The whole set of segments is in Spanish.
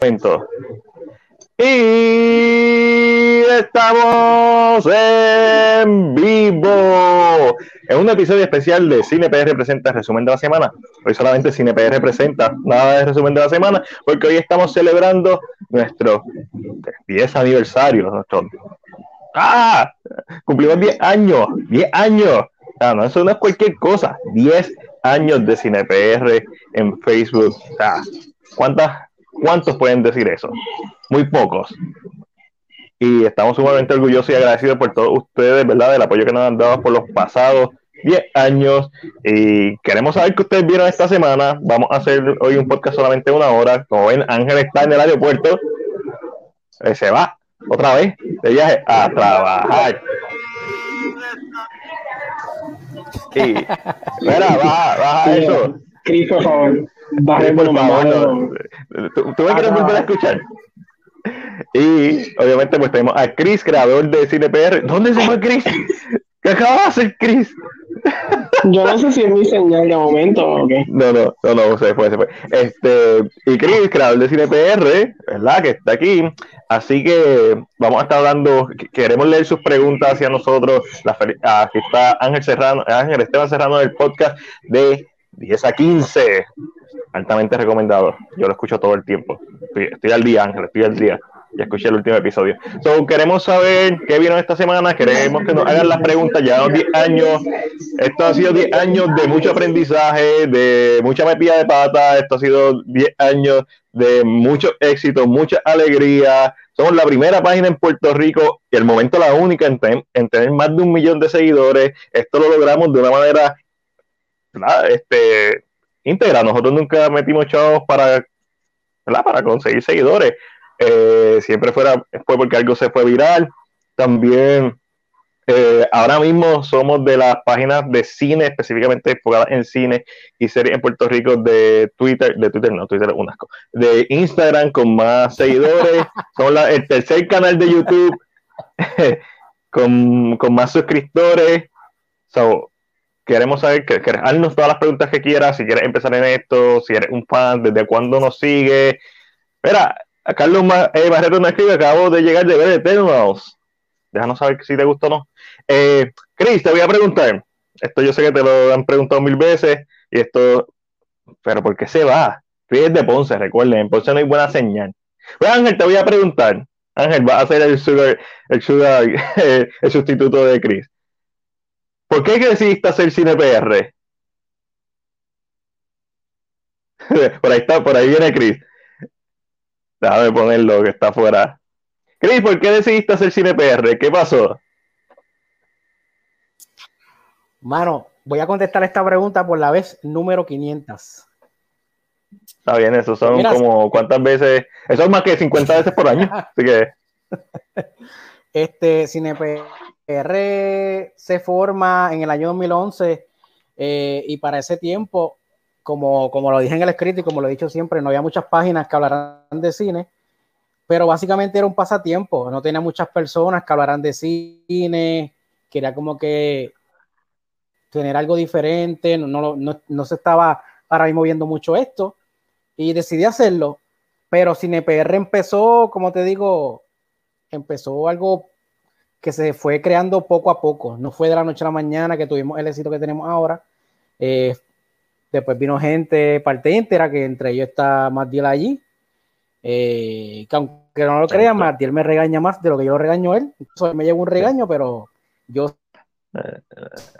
momento. Y estamos en vivo. Es un episodio especial de Cine PR presenta resumen de la semana. Hoy solamente Cine PR presenta nada de resumen de la semana, porque hoy estamos celebrando nuestro 10 aniversario. Nuestro... ¡Ah! Cumplimos 10 años. 10 años. No, eso no es cualquier cosa. 10 años de Cine PR en Facebook. Ah, ¿cuántas ¿Cuántos pueden decir eso? Muy pocos. Y estamos sumamente orgullosos y agradecidos por todos ustedes, ¿verdad? Del apoyo que nos han dado por los pasados 10 años. Y queremos saber qué ustedes vieron esta semana. Vamos a hacer hoy un podcast solamente una hora. Como ven, Ángel está en el aeropuerto. Eh, se va otra vez de viaje a trabajar. Y, mira, baja, baja eso. Cris, por favor. Tú, tú me quieres volver a escuchar. Y obviamente pues tenemos a Chris, creador de CinePR. ¿Dónde se fue Chris? ¿Qué acaba de hacer Chris? Yo no sé si es mi señal de momento o qué. No, no, no, no, se fue, se fue. Este, y Chris, creador de CinePR, ¿verdad? Que está aquí. Así que vamos a estar hablando, queremos leer sus preguntas hacia nosotros. La, aquí está Ángel Serrano, Ángel Esteban Serrano del podcast de 10 a 15 altamente recomendado. Yo lo escucho todo el tiempo. Estoy, al día, Ángel, estoy al día. Ya escuché el último episodio. So, queremos saber qué vino esta semana. Queremos que nos hagan las preguntas. Ya 10 años. Esto ha sido 10 años de mucho aprendizaje, de mucha metida de pata. Esto ha sido 10 años de mucho éxito, mucha alegría. Somos la primera página en Puerto Rico y el momento la única en, en tener más de un millón de seguidores. Esto lo logramos de una manera este, íntegra. Nosotros nunca metimos chavos para, para conseguir seguidores. Eh, siempre fuera, fue porque algo se fue viral. También eh, ahora mismo somos de las páginas de cine, específicamente enfocadas en cine y series en Puerto Rico de Twitter, de Twitter no, Twitter es un asco, de Instagram con más seguidores. somos el tercer canal de YouTube con, con más suscriptores. So, queremos saber, que, que todas las preguntas que quieras, si quieres empezar en esto, si eres un fan, desde cuándo nos sigue. Mira, a Carlos eh, Barreto nos escribe, acabo de llegar de ver Eternals. Déjanos saber si te gustó o no. Eh, Chris, te voy a preguntar, esto yo sé que te lo han preguntado mil veces, y esto, pero ¿por qué se va? Chris es de Ponce, recuerden, en Ponce no hay buena señal. Pues Ángel, te voy a preguntar, Ángel, va a ser el sugar, el sugar, el sustituto de Chris. ¿Por qué decidiste hacer cine PR? por ahí está, por ahí viene Chris. Déjame ponerlo que está afuera. Chris, ¿por qué decidiste hacer cine PR? ¿Qué pasó? Mano, voy a contestar esta pregunta por la vez número 500. Está bien, eso son como cuántas veces, eso es más que 50 veces por año, así que. Este Cine R se forma en el año 2011 eh, y para ese tiempo, como, como lo dije en el escrito y como lo he dicho siempre, no había muchas páginas que hablaran de cine, pero básicamente era un pasatiempo, no tenía muchas personas que hablaran de cine, quería como que tener algo diferente, no, no, no, no se estaba ahora mismo viendo mucho esto y decidí hacerlo, pero CinePR empezó, como te digo, empezó algo que se fue creando poco a poco. No fue de la noche a la mañana que tuvimos el éxito que tenemos ahora. Eh, después vino gente, parte íntegra, que entre ellos está Matiel allí. Eh, que aunque no lo crean, Matiel me regaña más de lo que yo lo regaño a él. me llevo un regaño, pero yo eh,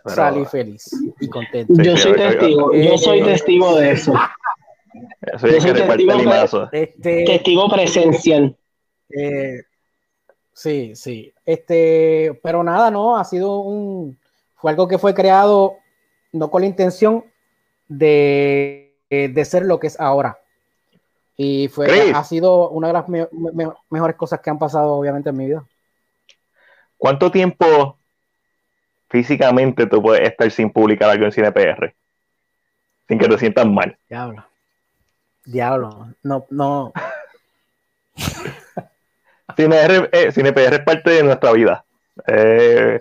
salí feliz y contento. Yo soy testigo, yo soy testigo de eso. Soy yo soy testigo, este, testigo presencial. Sí, sí. Este, pero nada, no, ha sido un, fue algo que fue creado no con la intención de, de ser lo que es ahora. Y fue, ha sido una de las mejores cosas que han pasado, obviamente, en mi vida. ¿Cuánto tiempo físicamente tú puedes estar sin publicar algo en CinePR? Sin que te sientas mal. Diablo. Diablo. No, no. CinePR, eh, es parte de nuestra vida. Eh,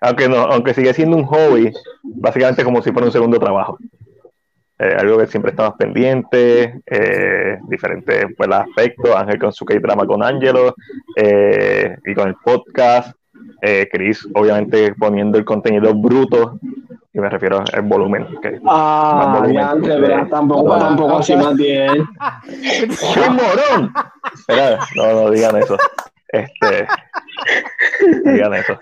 aunque, no, aunque sigue siendo un hobby, básicamente como si fuera un segundo trabajo. eh, algo que siempre estamos pendientes, eh, diferentes pues, aspectos, Ángel con su K-drama con Angelo eh, y con el podcast, Chris obviamente poniendo el contenido bruto, y me refiero al volumen. ah, volumen, tampoco, tampoco así más bien. ¡Qué morón! Espera, no, no digan eso. Este, digan eso.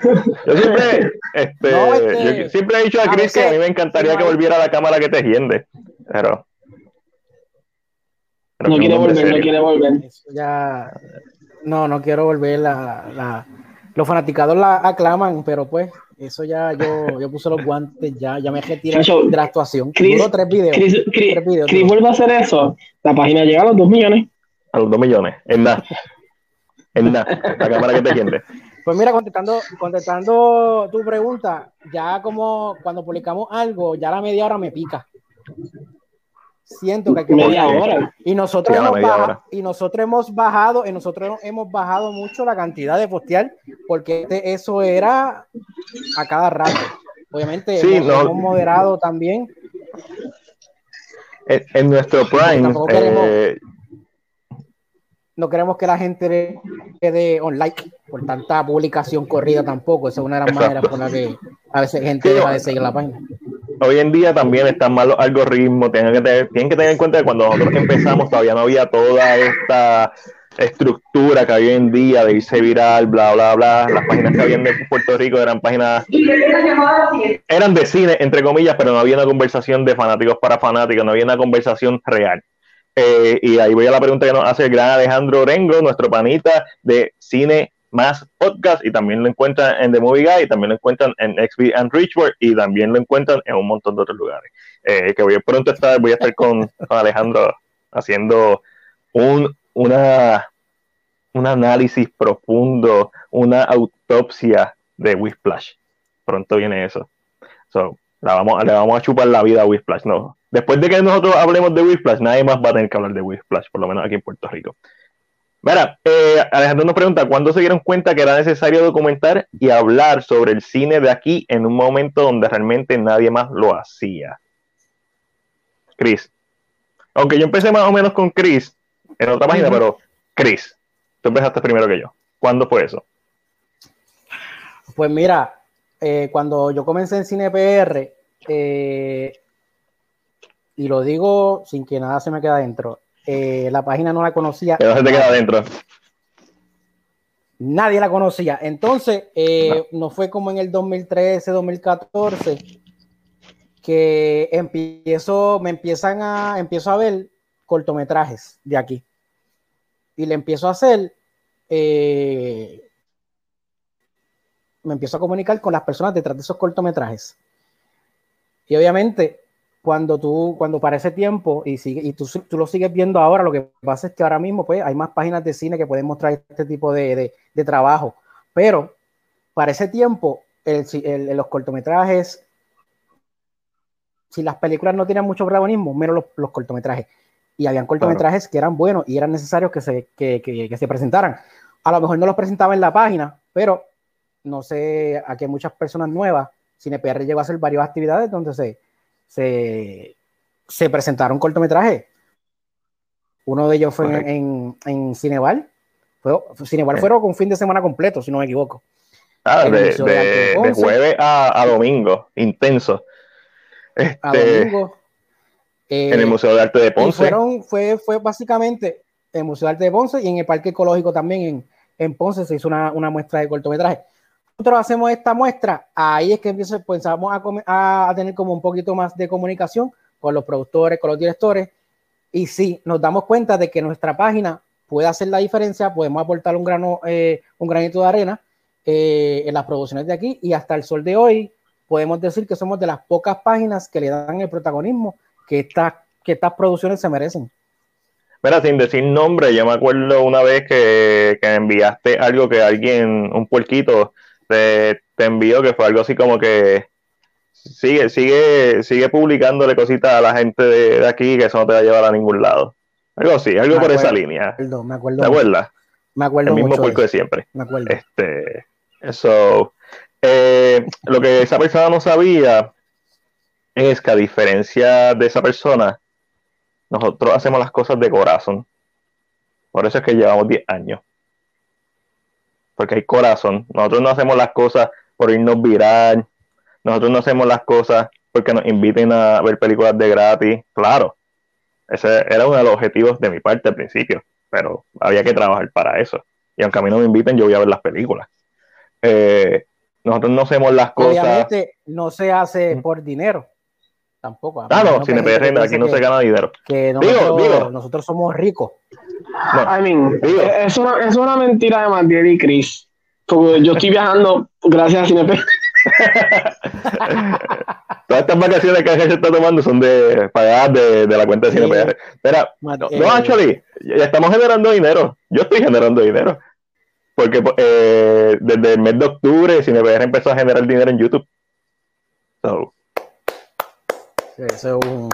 Yo siempre, este, este yo siempre he dicho a Chris que a mí me encantaría que volviera a la cámara que te hiende, pero. no quiere volver, no quiere volver. ya, no, no quiero volver. La, la, los fanaticados la aclaman, pero pues, eso ya yo, yo puse los guantes, ya, ya me retiré de la actuación. Chris, tres videos. Chris, tres videos, Chris vuelve a hacer eso. La página llega a los dos millones. A los dos millones, en nada en la, cámara que te quiere. Pues mira, contestando, contestando tu pregunta, ya como cuando publicamos algo, ya la media hora me pica. Siento que hay que media hora. Y nosotros, hemos bajado, y nosotros hemos bajado, y nosotros hemos bajado mucho la cantidad de postear, porque eso era a cada rato. Obviamente, sí, hemos, moderado también. En, nuestro Prime, eh, no queremos que la gente quede online por tanta publicación corrida tampoco. Esa es una de las maneras por las que a veces gente deja de seguir la página. Hoy en día también están mal los algoritmos. Tienen que, tener, tienen que tener en cuenta que cuando nosotros empezamos todavía no había toda esta estructura que hay hoy en día de irse viral, bla, bla, bla. Las páginas que habían de Puerto Rico eran páginas. Eran de cine, entre comillas, pero no había una conversación de fanáticos para fanáticos, no había una conversación real. Eh, y ahí voy a la pregunta que nos hace el gran Alejandro Orengo, nuestro panita de Cine Más Podcast, y también lo encuentran en The Movie Guy, y también lo encuentran en XB and Richward, y también lo encuentran en un montón de otros lugares. Eh, que voy a pronto estar, voy a estar con, Alejandro haciendo un, una, un análisis profundo, una autopsia de Whisplash. Pronto viene eso. So, la vamos, le vamos a chupar la vida a Whisplash, no. Después de que nosotros hablemos de Whisplash, nadie más va a tener que hablar de Whisplash, por lo menos aquí en Puerto Rico. Mira, eh, Alejandro nos pregunta, ¿cuándo se dieron cuenta que era necesario documentar y hablar sobre el cine de aquí en un momento donde realmente nadie más lo hacía? Chris. Aunque yo empecé más o menos con Chris en otra página, pero Chris, tú empezaste primero que yo. ¿Cuándo fue eso? Pues mira, eh, cuando yo comencé en Cine PR, eh, y lo digo sin que nada se me quede adentro. Eh, la página no la conocía. Pero se te queda adentro. Nadie la conocía. Entonces, eh, no. fue como en el 2013, 2014 que empiezo, me empiezan a, empiezo a ver cortometrajes de aquí. Y le empiezo a hacer, eh, me empiezo a comunicar con las personas detrás de esos cortometrajes. Y obviamente cuando tú, cuando para ese tiempo, y, sigue, y tú, tú, lo sigues viendo ahora, lo que pasa es que ahora mismo pues, hay más páginas de cine que pueden mostrar este tipo de, de, de trabajo. Pero para ese tiempo, el, el, los cortometrajes, si las películas no tienen mucho protagonismo, menos los, los cortometrajes. Y habían cortometrajes que eran buenos y eran necesarios que se, que, que, que se presentaran. A lo mejor no los presentaba en la página, pero no sé, aquí hay muchas personas nuevas. CinePR llegó a hacer varias actividades donde se, se, se presentaron cortometrajes. Uno de ellos fue en, en, Cineval. Fue, Cineval fue con un fin de semana completo, si no me equivoco. Ah, de, jueves a, domingo, intenso. a este, domingo. en el Museo de Arte de Ponce. Fueron, fue, fue básicamente en el Museo de Arte de Ponce y en el Parque Ecológico también en, en Ponce se hizo una, una muestra de cortometraje nosotros hacemos esta muestra, ahí es que empezamos a, a, tener como un poquito más de comunicación con los productores, con los directores, y sí, nos damos cuenta de que nuestra página puede hacer la diferencia, podemos aportar un, grano, eh, un granito de arena eh, en las producciones de aquí, y hasta el sol de hoy podemos decir que somos de las pocas páginas que le dan el protagonismo que, que estas producciones se merecen. Mira, sin decir nombre, yo me acuerdo una vez que, que enviaste algo que alguien, un puerquito, te, te envío que fue algo así como que sigue, sigue, sigue publicándole cositas a la gente de, aquí que eso no te va a llevar a ningún lado. Algo así, algo por esa línea. me acuerdo. ¿Te acuerdas? Me acuerdo. El mismo puerco de, siempre. Me acuerdo. Este, eso. Eh, lo que esa persona no sabía es que a diferencia de esa persona, nosotros hacemos las cosas de corazón. Por eso es que llevamos 10 años. Porque hay corazón. Nosotros no hacemos las cosas por irnos viral. Nosotros no hacemos las cosas porque nos inviten a ver películas de gratis. Claro, ese era uno de los objetivos de mi parte al principio, pero había que trabajar para eso. Y aunque a mí no me inviten, yo voy a ver las películas. Eh, nosotros no hacemos las cosas. Obviamente no se hace por dinero. Tampoco. Ah, no, sin aquí no se gana dinero. Que nosotros, nosotros somos ricos. I mean, es, una, es una mentira de Mandiel y Chris. Porque yo estoy viajando gracias a CineP. Todas estas vacaciones que se está tomando son de pagadas de, de la cuenta de CinePR. Espera, no, no, actually, ya estamos generando dinero. Yo estoy generando dinero. Porque eh, desde el mes de octubre CinePR empezó a generar dinero en YouTube. So, eso es un.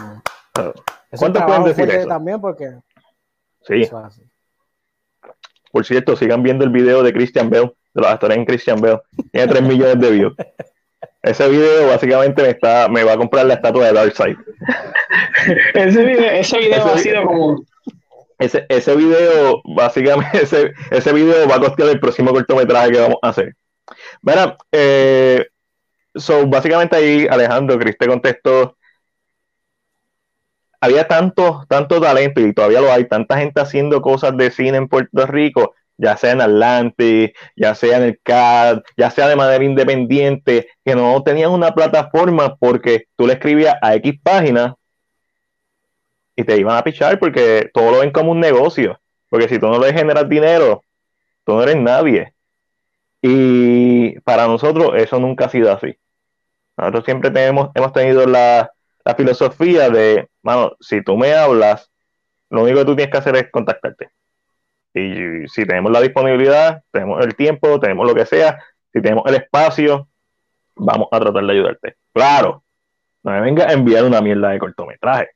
¿Cuánto pueden decir eso? También porque. Sí. Por cierto, sigan viendo el video de Christian Bell, de los actores en Christian Bell. Tiene 3 millones de views. Ese video básicamente me, está, me va a comprar la estatua de Darkseid. ese video, ese video ha sido como. Ese, ese video, básicamente, ese, ese video va a costear el próximo cortometraje que vamos a hacer. Mira, eh, so, básicamente ahí Alejandro, Chris te contestó había tanto, tanto talento y todavía lo hay, tanta gente haciendo cosas de cine en Puerto Rico, ya sea en Atlantis, ya sea en el CAD, ya sea de manera independiente, que no tenían una plataforma porque tú le escribías a X páginas y te iban a pichar porque todo lo ven como un negocio. Porque si tú no le generas dinero, tú no eres nadie. Y para nosotros eso nunca ha sido así. Nosotros siempre tenemos, hemos tenido la, la filosofía de, mano, si tú me hablas, lo único que tú tienes que hacer es contactarte. Y si tenemos la disponibilidad, tenemos el tiempo, tenemos lo que sea, si tenemos el espacio, vamos a tratar de ayudarte. Claro, no me venga a enviar una mierda de cortometraje.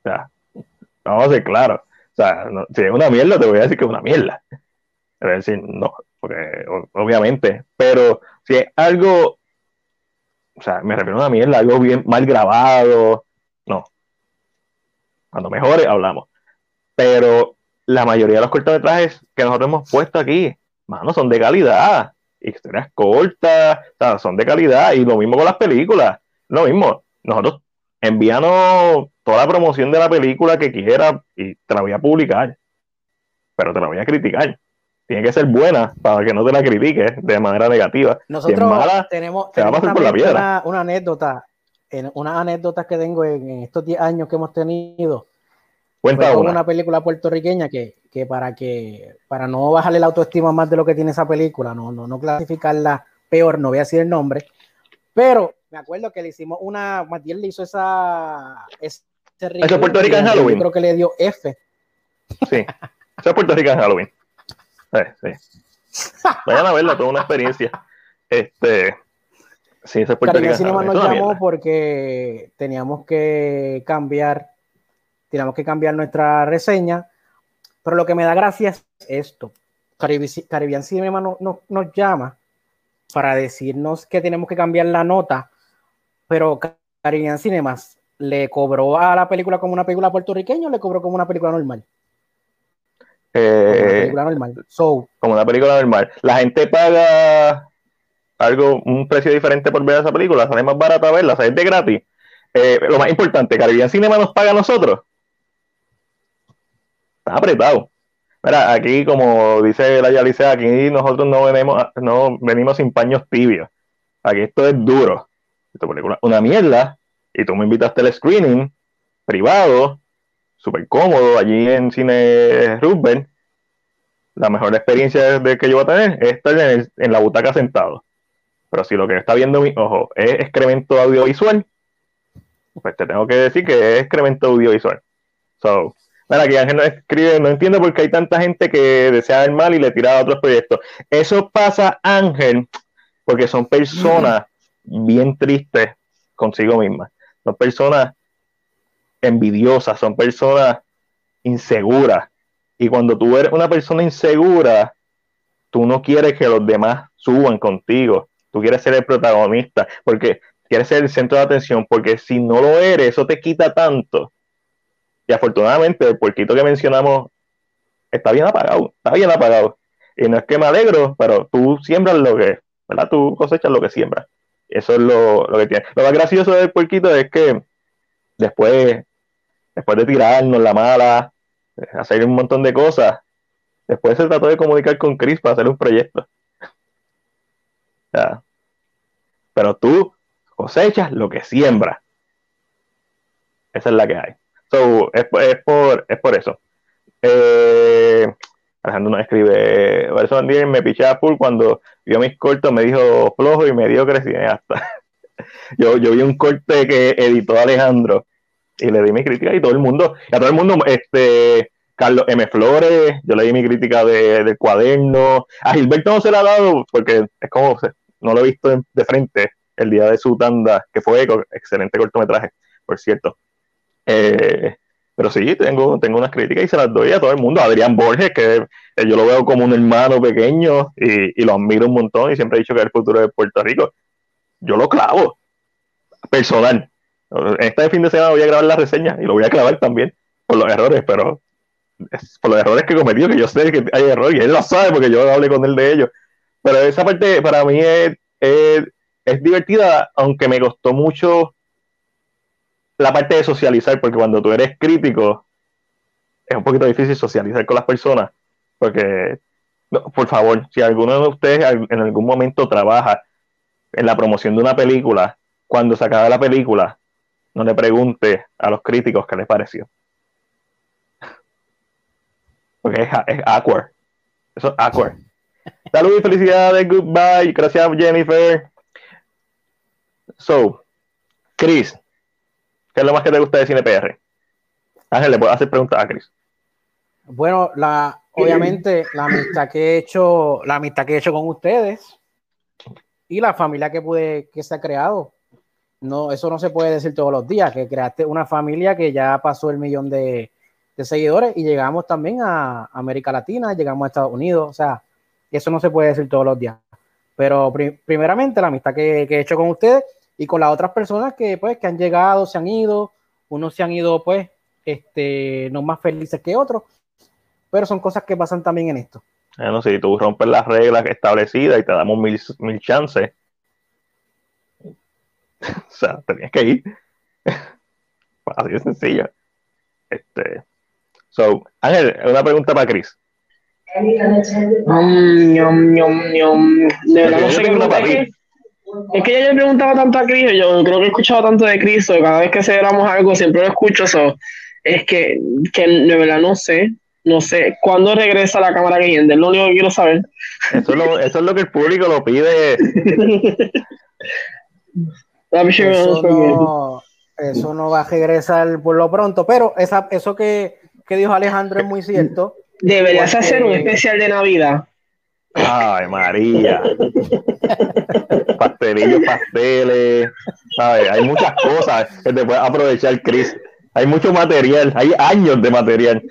O sea, vamos a ser claros. O sea, si es una mierda, te voy a decir que es una mierda. Es decir, no, porque obviamente, pero si es algo o sea, me refiero a una mierda, algo bien mal grabado. No. Cuando mejore, hablamos. Pero la mayoría de los cortometrajes que nosotros hemos puesto aquí, mano, son de calidad. Historias cortas, o son de calidad. Y lo mismo con las películas. Lo mismo. Nosotros envíanos toda la promoción de la película que quiera y te la voy a publicar. Pero te la voy a criticar tiene que ser buena para que no te la critiques de manera negativa. Nosotros tenemos, una, anécdota, en, una anécdota que tengo en, estos 10 años que hemos tenido. Cuenta una. una película puertorriqueña que, que, para que para no bajarle la autoestima más de lo que tiene esa película, no, no, no clasificarla peor, no voy a decir el nombre, pero me acuerdo que le hicimos una, Matías le hizo esa ese Eso es Puerto Rico en Halloween. Creo que le dio F. Sí, eso es Puerto Rico en Halloween. Vayan a verla, toda una experiencia. Este, sí, ese Caribe Cinema nos llamó porque teníamos que cambiar, teníamos que cambiar nuestra reseña, pero lo que me da gracia es esto. Caribbean Cinema nos llama para decirnos que tenemos que cambiar la nota, pero Caribbean Cinemas le cobró a la película como una película puertorriqueña o le cobró como una película normal. Eh, como una película normal. como una película normal. La gente paga algo, un precio diferente por ver esa película, sale más barata verla, sale de gratis. Eh, lo más importante, Caribbean Cinema nos paga a nosotros. Está apretado. Mira, aquí, como dice la Yalice, aquí nosotros no venimos, no venimos sin paños tibios. Aquí esto es duro. Esta película una mierda. Y tú me invitaste al screening privado súper cómodo allí en Cine Rubén. La mejor experiencia de que yo voy a tener es estar en, la butaca sentado. Pero si lo que está viendo mi ojo es excremento audiovisual, pues te tengo que decir que es excremento audiovisual. So, mira, aquí Ángel escribe, no entiendo por qué hay tanta gente que desea el mal y le tira a otros proyectos. Eso pasa, Ángel, porque son personas bien tristes consigo mismas. Son personas envidiosas, son personas inseguras. Y cuando tú eres una persona insegura, tú no quieres que los demás suban contigo. Tú quieres ser el protagonista. Porque quieres ser el centro de atención, porque si no lo eres, eso te quita tanto. Y afortunadamente, el puerquito que mencionamos está bien apagado, está bien apagado. Y no es que me alegro, pero tú siembras lo que, ¿verdad? Tú cosechas lo que siembras. Eso es lo, lo que tiene. Lo más gracioso del puerquito es que después, después de tirarnos la mala, hacer un montón de cosas, después se trató de comunicar con Chris para hacer un proyecto. Pero tú cosechas lo que siembras. Esa es la que hay. So, es, por, es por eso. Eh, Alejandro nos escribe, eso me piché a full cuando vio mis cortos, me dijo flojo y me dio hasta yo, yo vi un corte que editó Alejandro y le di mi crítica y todo el mundo, a todo el mundo, este, Carlos M. Flores, yo le di mi crítica de, del cuaderno, a Gilberto no se la ha dado porque es como, no lo he visto de frente el día de su tanda, que fue excelente cortometraje, por cierto. Eh, pero sí, tengo, tengo unas críticas y se las doy a todo el mundo. Adrián Borges, que yo lo veo como un hermano pequeño y, lo admiro un montón y siempre he dicho que es el futuro de Puerto Rico. Yo lo clavo, personal. Este fin de semana voy a grabar la reseña y lo voy a clavar también por los errores, pero por los errores que he cometido, que yo sé que hay errores y él lo sabe porque yo hablé con él de ellos. Pero esa parte para mí es, es divertida, aunque me costó mucho la parte de socializar, porque cuando tú eres crítico, es un poquito difícil socializar con las personas, porque, por favor, si alguno de ustedes en algún momento trabaja en la promoción de una película, cuando se acaba la película, no le pregunte a los críticos qué les pareció. Porque es, es awkward. Eso es awkward. Salud y felicidades, goodbye. Gracias, Jennifer. So, Chris, ¿Qué es lo más que te gusta de CinePR? Ángel, le puedo hacer preguntas a Chris. Bueno, la, obviamente la amistad que he hecho, la amistad que he hecho con ustedes y la familia que pude, que se ha creado. No, eso no se puede decir todos los días, que creaste una familia que ya pasó el millón de, seguidores y llegamos también a América Latina, llegamos a Estados Unidos, o sea, eso no se puede decir todos los días. Pero primeramente la amistad que, he hecho con ustedes y con las otras personas que pues que han llegado, se han ido, unos se han ido pues este, no más felices que otros, pero son cosas que pasan también en esto. Bueno, si tú rompes las reglas establecidas y te damos mil, mil chances, sea, tenías que ir. Así de sencillo. Este, so, Ángel, una pregunta para Chris. Um. De no sé qué es que ya yo he preguntado tanto a Cris, yo creo que he escuchado tanto de Cris, cada vez que celebramos algo siempre lo escucho, eso es que, que de verdad no sé, no sé cuándo regresa la cámara que es lo único que quiero saber. Eso es lo, eso es lo que el público lo pide. eso, no, eso no va a regresar por lo pronto, pero esa, eso que, que dijo Alejandro es muy cierto. Deberías hacer un especial de Navidad. Ay, María. Pastelillos, pasteles. Hay muchas cosas que te puedes aprovechar, Chris. Hay mucho material, hay años de material.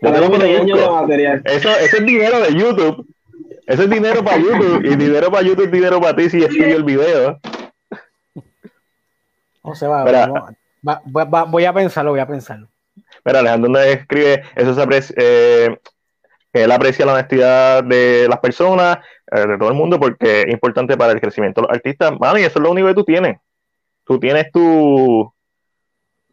Eso, es dinero de YouTube. Eso es dinero para YouTube. Y dinero para YouTube, dinero para ti si estudio el video. O sea, va, voy a pensarlo, voy a pensarlo. Mira, Alejandro escribe, eso se aprecia, eh, él aprecia la honestidad de las personas, eh, de todo el mundo, porque es importante para el crecimiento de los artistas. Mano, y eso es lo único que tú tienes. Tú tienes tu,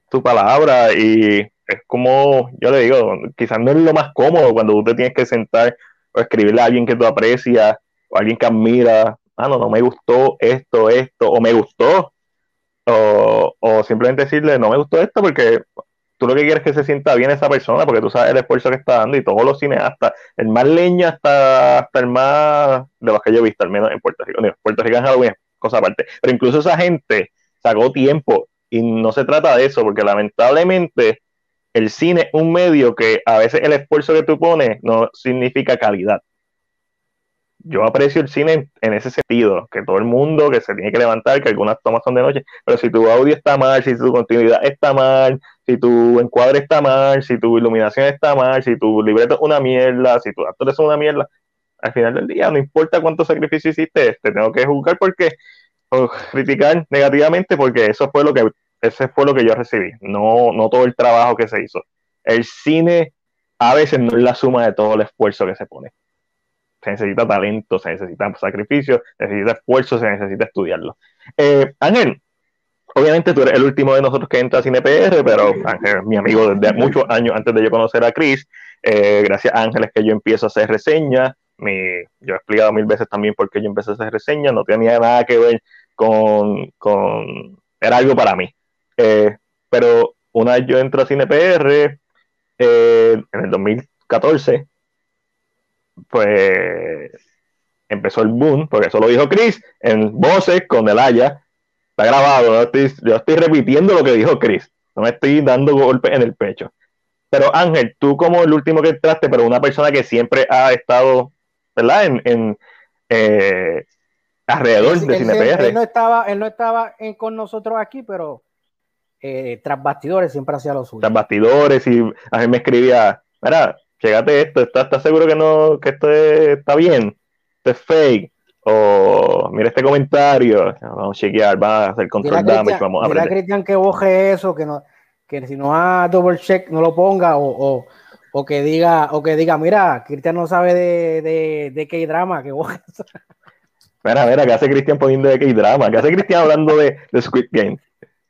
tu palabra y es como, yo le digo, quizás no es lo más cómodo cuando tú te tienes que sentar o escribirle a alguien que tú aprecias o a alguien que admira. Ah, no, no me gustó esto, esto, o me gustó. O, o simplemente decirle, no me gustó esto porque tú lo que quieres es que se sienta bien esa persona, porque tú sabes el esfuerzo que está dando y todos los cineastas, el más leña hasta, hasta el más de los que yo he visto, al menos en Puerto Rico. Puerto Rico en Halloween cosa aparte. Pero incluso esa gente sacó tiempo y no se trata de eso, porque lamentablemente el cine es un medio que a veces el esfuerzo que tú pones no significa calidad yo aprecio el cine en, ese sentido, que todo el mundo que se tiene que levantar, que algunas tomas son de noche, pero si tu audio está mal, si tu continuidad está mal, si tu encuadre está mal, si tu iluminación está mal, si tu libreto es una mierda, si tu actor es una mierda, al final del día, no importa cuánto sacrificio hiciste, te tengo que juzgar porque criticar negativamente porque eso fue lo que ese fue lo que yo recibí, no, no todo el trabajo que se hizo. El cine a veces no es la suma de todo el esfuerzo que se pone. Se necesita talento, se necesita sacrificio, se necesita esfuerzo, se necesita estudiarlo. Eh, Ángel, obviamente tú eres el último de nosotros que entra a CinePR, pero Ángel mi amigo desde muchos años antes de yo conocer a Chris. Eh, gracias a Ángel es que yo empiezo a hacer reseñas. yo he explicado mil veces también por qué yo empecé a hacer reseñas, no tenía nada que ver con, con era algo para mí. Eh, pero una vez yo entro a CinePR, eh, en el 2014, pues empezó el boom, porque eso lo dijo Chris en voces con el Haya. Está grabado, yo estoy repitiendo lo que dijo Chris, no me estoy dando golpes en el pecho. Pero Ángel, tú como el último que entraste, pero una persona que siempre ha estado, ¿verdad? En, eh, alrededor de CinePR. Él no estaba, él no estaba con nosotros aquí, pero eh, tras bastidores siempre hacía lo suyo. Tras bastidores y mí me escribía, mira, llegate esto, ¿estás, seguro que no, que esto está bien? Esto es fake. O mira este comentario, vamos a chequear, va a hacer control damage, vamos a Mira Cristian que boje eso, que no, que si no ha double check no lo ponga o, o, que diga, o que diga, mira, Cristian no sabe de, de, de qué drama, que boje eso. Mira, mira, ¿qué hace Cristian poniendo de qué drama? ¿Qué hace Cristian hablando de, de Squid Game?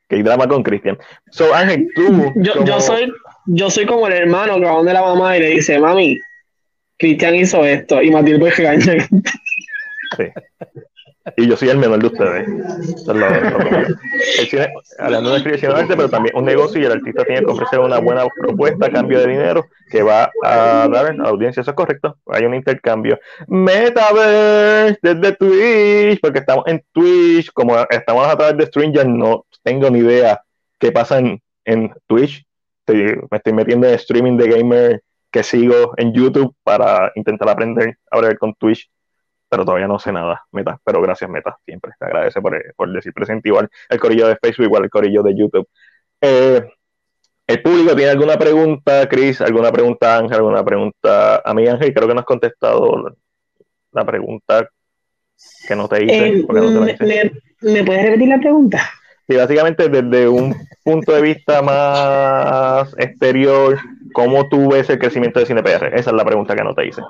Que hay drama con Cristian. So, Ángel, tú. Yo, yo, soy, yo soy como el hermano que va donde la mamá y le dice, mami, Cristian hizo esto. Y Matilde regaña. Sí. Y yo soy el menor de ustedes. hablando de escribir arte, pero también un negocio y el artista tiene que ofrecer una buena propuesta a cambio de dinero que va a dar a la audiencia. Eso es correcto. Hay un intercambio. Metaverse desde Twitch, porque estamos en Twitch, como estamos a través de Stranger, no tengo ni idea qué pasa en, en Twitch. Me estoy metiendo en streaming de gamer que sigo en YouTube para intentar aprender a ver con Twitch pero todavía no sé nada, Meta, pero gracias Meta, siempre, te agradece por, por decir presente igual el corillo de Facebook, igual el corillo de YouTube. Eh, ¿El público tiene alguna pregunta, Chris? ¿Alguna pregunta, Ángel? ¿Alguna pregunta a mí, Ángel? Creo que no has contestado la pregunta que no te hice. Eh, me, puedes repetir la pregunta? Sí, básicamente desde un punto de vista más exterior, ¿cómo tú ves el crecimiento de CinePR? Esa es la pregunta que no te hice.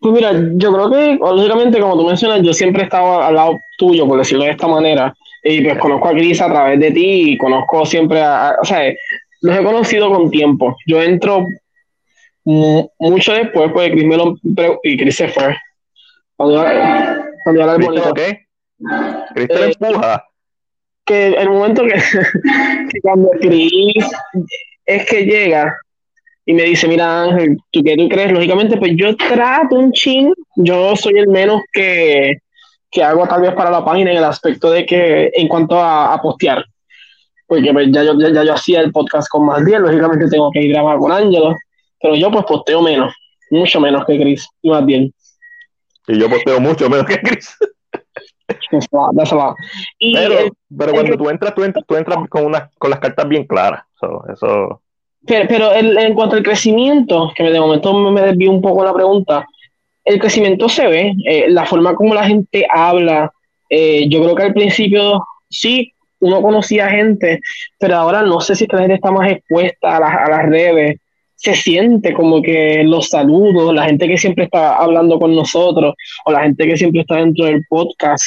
Pues mira, yo creo que, lógicamente, como tú mencionas, yo siempre he estado al lado tuyo, por decirlo de esta manera, y pues conozco a Cris a través de ti y conozco siempre a, o sea, los he conocido con tiempo. Yo entro mucho después, pues Cris me lo y Cris se fue. Cuando, cuando era el bonito. Eh, empuja. Que el momento que, cuando Cris es que llega, y me dice, mira Ángel, ¿tú qué tú crees? Lógicamente, pues yo trato un ching, yo soy el menos que, que hago tal vez para la página en el aspecto de que en cuanto a, postear, porque pues, ya, yo, ya, yo hacía el podcast con más bien, lógicamente tengo que ir a grabar con Ángelo, pero yo pues posteo menos, mucho menos que Chris, y más bien. Y yo posteo mucho menos que Chris. Y pero, pero cuando tú entras, tú entras, tú entras con, una, con las cartas bien claras. eso pero, en cuanto al crecimiento, que de momento me desvío un poco la pregunta, el crecimiento se ve, eh, la forma como la gente habla, eh, yo creo que al principio sí, uno conocía gente, pero ahora no sé si la gente está más expuesta a, a las redes, se siente como que los saludos, la gente que siempre está hablando con nosotros, o la gente que siempre está dentro del podcast,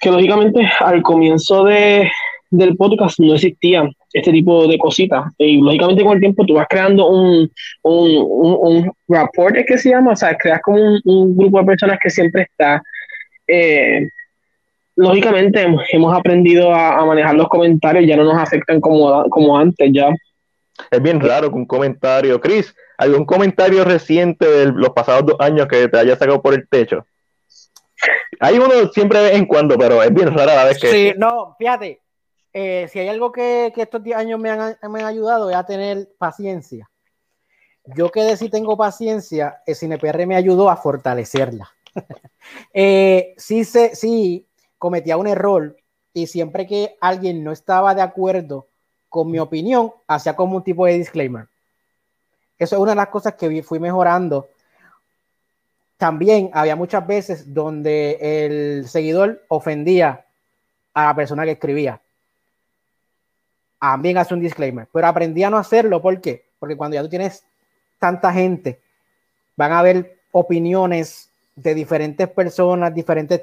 que lógicamente al comienzo de, del podcast no existían este tipo de cositas. Y lógicamente con el tiempo tú vas creando un, un, un, rapport, que se llama, o sea, creas como un, grupo de personas que siempre está. Eh, lógicamente hemos aprendido a, manejar los comentarios, ya no nos afectan como, como antes, ya. Es bien raro que un comentario, Chris, ¿algún comentario reciente de los pasados dos años que te haya sacado por el techo? Hay uno siempre de vez en cuando, pero es bien rara la vez que... Sí, no, fíjate, eh, si hay algo que, estos 10 años me han, ayudado es a tener paciencia. Yo que de si tengo paciencia, el CinePR me ayudó a fortalecerla. eh, sí, sí, cometía un error y siempre que alguien no estaba de acuerdo con mi opinión, hacía como un tipo de disclaimer. Eso es una de las cosas que fui mejorando. también había muchas veces donde el seguidor ofendía a la persona que escribía. También hace un disclaimer, pero aprendí a no hacerlo. ¿Por qué? Porque cuando ya tú tienes tanta gente, van a haber opiniones de diferentes personas, diferentes,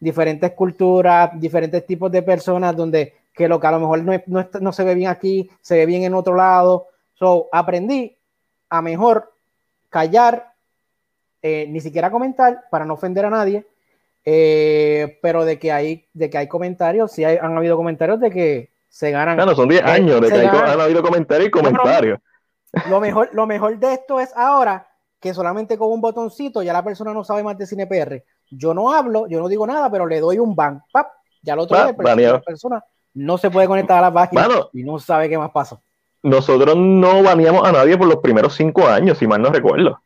diferentes culturas, diferentes tipos de personas, donde que lo que a lo mejor no, no, no, se ve bien aquí, se ve bien en otro lado. So, aprendí a mejor callar, eh, ni siquiera comentar para no ofender a nadie, eh, pero de que hay, de que hay comentarios, sí hay, han habido comentarios de que se ganan. Bueno, son 10 años de que hay, han habido comentarios y comentarios. lo, mejor, lo mejor de esto es ahora que solamente con un botoncito ya la persona no sabe más de CinePR. Yo no hablo, yo no digo nada, pero le doy un ban. ¡pap! Ya lo otro la persona no se puede conectar a la página y no sabe qué más pasa. Nosotros no baneamos a nadie por los primeros cinco años, si mal no recuerdo.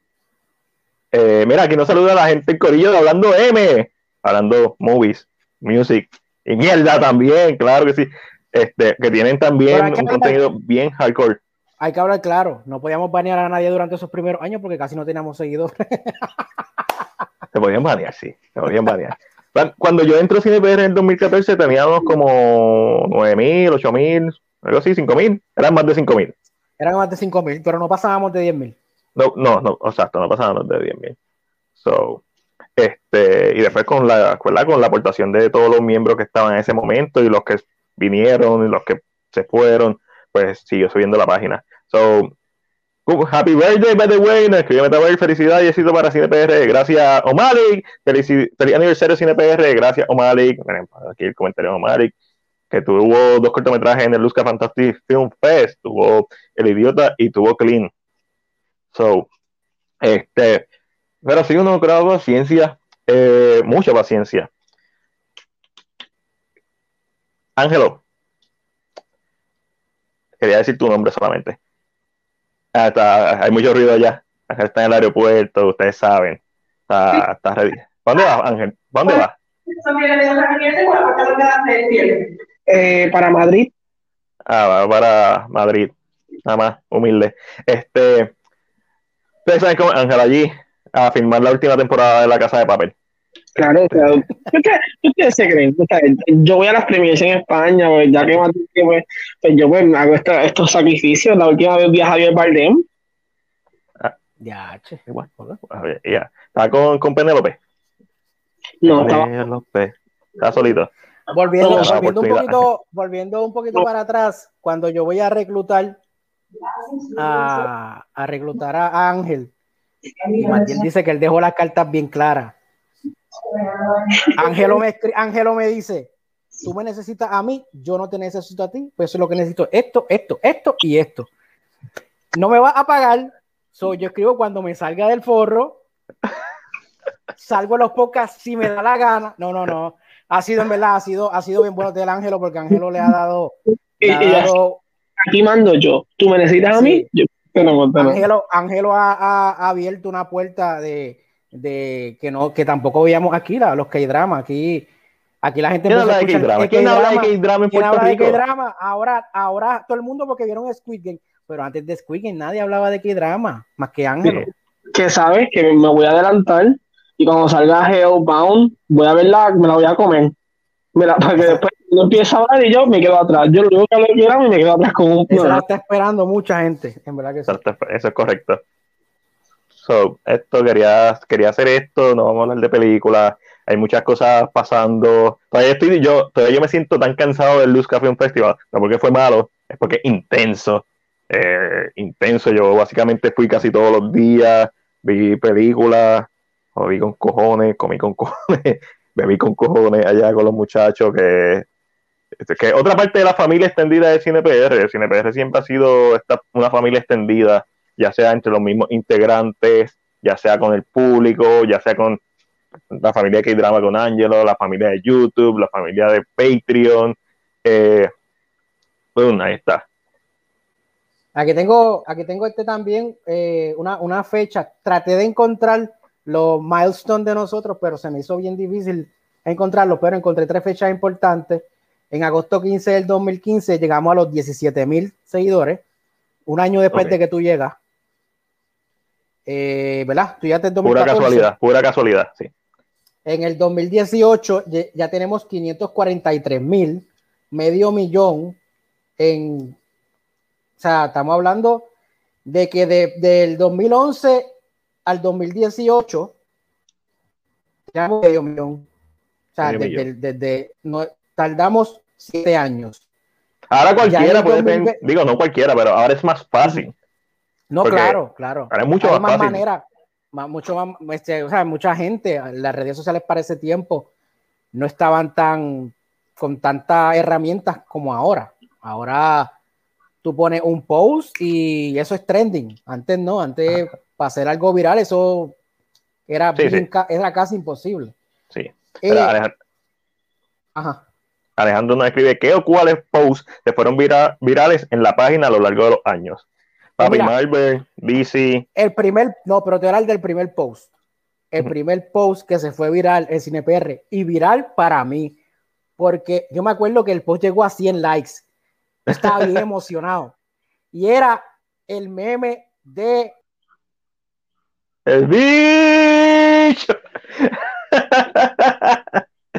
Eh, mira, aquí nos saluda la gente en Corillo de Hablando M, hablando movies, music y mierda también, claro que sí. Este, que tienen también un contenido bien hardcore. Hay que hablar claro, no podíamos banear a nadie durante esos primeros años porque casi no teníamos seguidores. Se podían banear, sí, se podían banear. Cuando yo entro a CinePR en el 2014 teníamos como 9.000, 8.000, algo así, 5.000. Eran más de 5.000. Eran más de 5.000, pero no pasábamos de 10.000. No, no, no, exacto, no pasábamos de 10.000. So, este, y después con la, con la aportación de todos los miembros que estaban en ese momento y los que vinieron y los que se fueron, pues siguió subiendo la página. So, Happy birthday, by the way. Nos escribió Metaverse. Felicidad y éxito para CinePR. Gracias, Omalik. Feliz, feliz aniversario, CinePR. Gracias, Omalik. Aquí el comentario de Omalik. Que tuvo dos cortometrajes en el Luzca Fantastic Film Fest. Tuvo El Idiota y tuvo Clean. So, este. Pero sí, uno creo paciencia. Eh, mucha paciencia. Ángelo. Quería decir tu nombre solamente. Ah, hay mucho ruido allá. Ángel está en el aeropuerto, ustedes saben. Está, está ready. ¿Dónde vas, Ángel? ¿Dónde vas? Eh, para Madrid. Ah, va para Madrid. Nada más, humilde. Este, ustedes saben cómo Ángel allí a filmar la última temporada de La Casa de Papel. Claro, claro. ¿Ustedes se creen? Yo voy a las premiers en España, pues, ya que pues, pues yo pues, hago estos sacrificios. La última vez vi a Javier Bardem. Ah, ya, che. Igual, ya. ¿Estaba con, con Penélope? No, estaba. Está solito. Volviendo, volviendo, un poquito, volviendo un poquito para atrás, cuando yo voy a reclutar a, a reclutar a Ángel, y Matías dice que él dejó las cartas bien claras Ángelo me, Ángelo me dice, tú me necesitas a mí, yo no te necesito a ti, pues eso es lo que necesito, esto, esto, esto y esto. No me vas a pagar, soy yo escribo cuando me salga del forro, salgo a los podcasts si me da la gana. No, no, no. Ha sido en verdad, ha sido, ha sido bien bueno del Ángelo porque Ángelo le ha dado. Aquí mando yo. Tú me necesitas a mí. Yo, Ángelo, Ángelo ha, abierto una puerta de, de que no que tampoco veíamos aquí la, los K-drama aquí aquí la gente ¿Quién habla de K-drama? ¿Quién habla de K-drama en Puerto Rico? K-drama? Ahora, ahora todo el mundo porque vieron Squid Game, pero antes de Squid Game nadie hablaba de K-drama, más que Ángel. Que sabes que me voy a adelantar y cuando salga Hellbound voy a verla, me la voy a comer. Mira, para que después no empieza a hablar y yo me quedo atrás. Yo lo único que hablo de K-drama y me quedo atrás con un Eso la está esperando mucha gente, en verdad que sí. Eso es correcto. So, esto quería, quería hacer esto, no vamos a hablar de películas, hay muchas cosas pasando. Todavía estoy, yo, todavía yo me siento tan cansado del Luz Café Festival, no porque fue malo, es porque intenso. Eh, intenso, yo básicamente fui casi todos los días, vi películas, comí con cojones, bebí con cojones allá con los muchachos que que otra parte de la familia extendida de CinePR, CinePR siempre ha sido esta, una familia extendida ya sea entre los mismos integrantes, ya sea con el público, ya sea con la familia que drama con Angelo, la familia de YouTube, la familia de Patreon. Eh, ahí está. Aquí tengo, aquí tengo este también, eh, una, una, fecha. Traté de encontrar los milestones de nosotros, pero se me hizo bien difícil encontrarlos, pero encontré tres fechas importantes. En agosto 15 del 2015 llegamos a los 17 mil seguidores, un año después de que tú llegas. Eh, ¿verdad? Tú ya te Pura casualidad, pura casualidad, sí. En el 2018 ya tenemos 543 mil, medio millón en, o sea, estamos hablando de que de, del 2011 al 2018 ya medio millón. O sea, desde, no, tardamos siete años. Ahora cualquiera puede, digo, no cualquiera, pero ahora es más fácil. No, claro, claro. Ahora es mucho más, fácil. manera, mucho más, este, o sea, mucha gente, las redes sociales para ese tiempo no estaban tan con tantas herramientas como ahora. Ahora tú pones un post y eso es trending. Antes no, antes para hacer algo viral eso era, era casi imposible. Sí. Eh, Alejandro, ajá. Alejandro nos escribe qué o cuáles posts se fueron virales en la página a lo largo de los años. Papi Marvel, DC. El primer, no, pero te era el del primer post. El primer post que se fue viral en CinePR y viral para mí, porque yo me acuerdo que el post llegó a 100 likes. Estaba bien emocionado. Y era el meme de. ¡El bicho!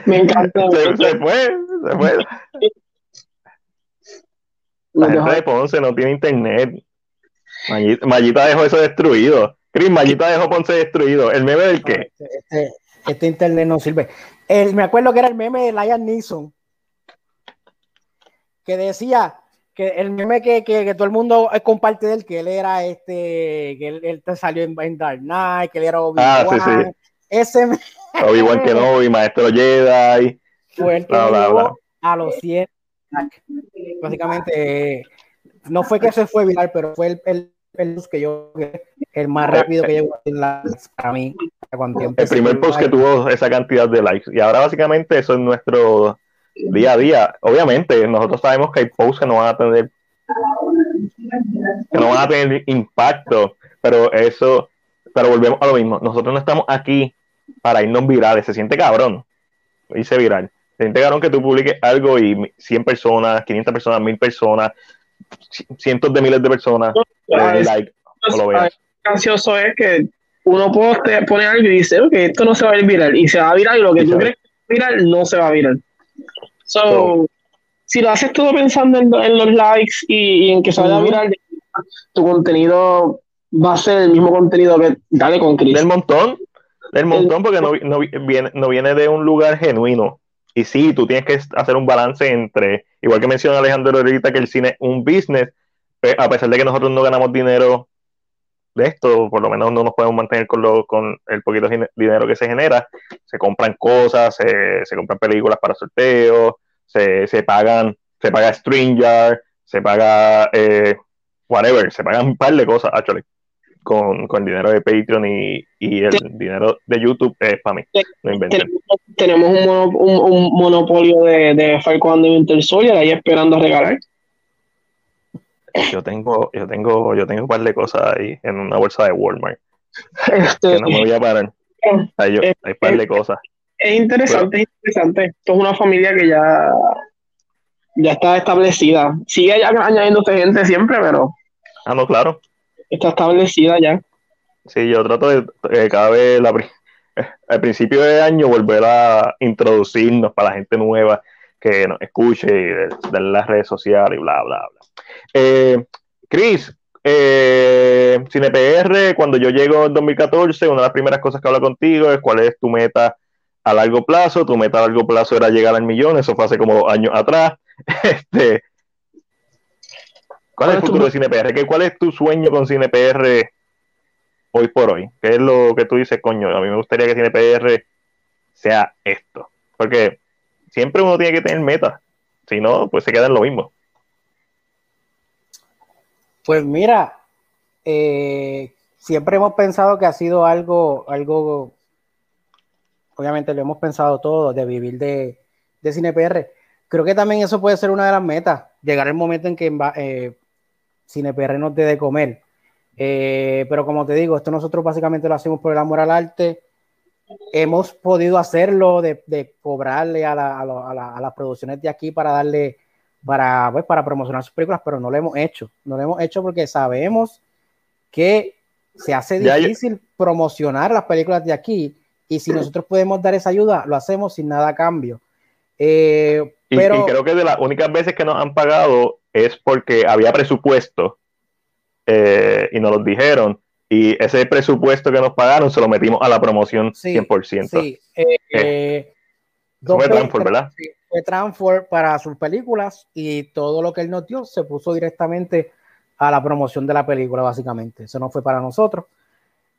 Me encanta. Se, fue, se fue. La gente de Ponce no tiene internet. Mallita, dejó eso destruido. Chris, Mallita dejó Ponce destruido. ¿El meme del qué? Este, este, este internet no sirve. me acuerdo que era el meme de Lion Neeson. Que decía que el meme que, que, todo el mundo comparte de él, que él era este, que él, salió en, Dark Knight, que él era Obi-Wan. Ah, sí, sí. Ese Obi-Wan Kenobi, Maestro Jedi. Fue el que a los 100. Básicamente, no fue que se fue viral, pero fue el, el, el que yo, el más rápido que llegó para mí. el primer post que tuvo esa cantidad de likes. Y ahora básicamente eso es nuestro día a día. Obviamente, nosotros sabemos que hay posts que no van a tener que no van a tener impacto, pero eso, pero volvemos a lo mismo. Nosotros no estamos aquí para irnos virales. Se siente cabrón. Hice viral. Se siente cabrón que tú publiques algo y 100 personas, 500 personas, 1000 personas, cientos de miles de personas le like o lo veas. Ansioso es que uno puede poner algo y dice, ok, esto no se va a ir viral. Y se va a viral y lo que tú crees que es viral no se va a viral. So, si lo haces todo pensando en, los likes y, en que se vaya a viral, tu contenido va a ser el mismo contenido que dale con Chris. Del montón, del montón, porque no, no, viene, no viene de un lugar genuino. Y sí, tú tienes que hacer un balance entre, igual que menciona Alejandro ahorita, que el cine es un business, a pesar de que nosotros no ganamos dinero de esto, por lo menos no nos podemos mantener con, lo, con el poquito dinero que se genera. Se compran cosas, se, se compran películas para sorteos, se, se pagan, se paga StreamYard, se paga eh, whatever, se pagan un par de cosas, actually, con, con el dinero de Patreon y, y el dinero de YouTube es para mí. No tenemos, un, un, monopolio de, de Falcon de Winter Soldier ahí esperando a regalar. Yo tengo, yo tengo, yo tengo un par de cosas ahí en una bolsa de Walmart. Este, que no me voy a parar. Hay, hay un par de cosas. Es interesante, es interesante. Esto es una familia que ya, ya está establecida. Sigue añadiéndose gente siempre, pero. Ah, no, claro. Está establecida ya. Sí, yo trato de eh, cada vez la, al principio de año volver a introducirnos para la gente nueva que nos escuche y de, las redes sociales y bla, bla, bla. Eh, Chris, eh, CinePR, cuando yo llego en 2014, una de las primeras cosas que hablo contigo es cuál es tu meta a largo plazo. Tu meta a largo plazo era llegar al millón, eso fue hace como años atrás. Este, ¿Cuál es el futuro de CinePR? ¿Cuál es tu sueño con CinePR hoy por hoy? ¿Qué es lo que tú dices, coño? A mí me gustaría que CinePR sea esto. Porque siempre uno tiene que tener metas. Si no, pues se queda en lo mismo. Pues mira, eh, siempre hemos pensado que ha sido algo, algo, obviamente lo hemos pensado todo, de vivir de, de CinePR. Creo que también eso puede ser una de las metas, llegar el momento en que eh, CinePR nos dé de comer. Eh, pero como te digo, esto nosotros básicamente lo hacemos por el amor al arte. Hemos podido hacerlo de, cobrarle a, a las producciones de aquí para darle para, pues, para promocionar sus películas, pero no lo hemos hecho. No lo hemos hecho porque sabemos que se hace difícil promocionar las películas de aquí y si nosotros podemos dar esa ayuda, lo hacemos sin nada a cambio. Eh, pero, y, creo que de las únicas veces que nos han pagado es porque había presupuesto eh, y nos lo dijeron y ese presupuesto que nos pagaron se lo metimos a la promoción 100%. Sí, eh, fue Transfer, ¿verdad? fue Transfer para sus películas y todo lo que él nos dio se puso directamente a la promoción de la película, básicamente. Eso no fue para nosotros.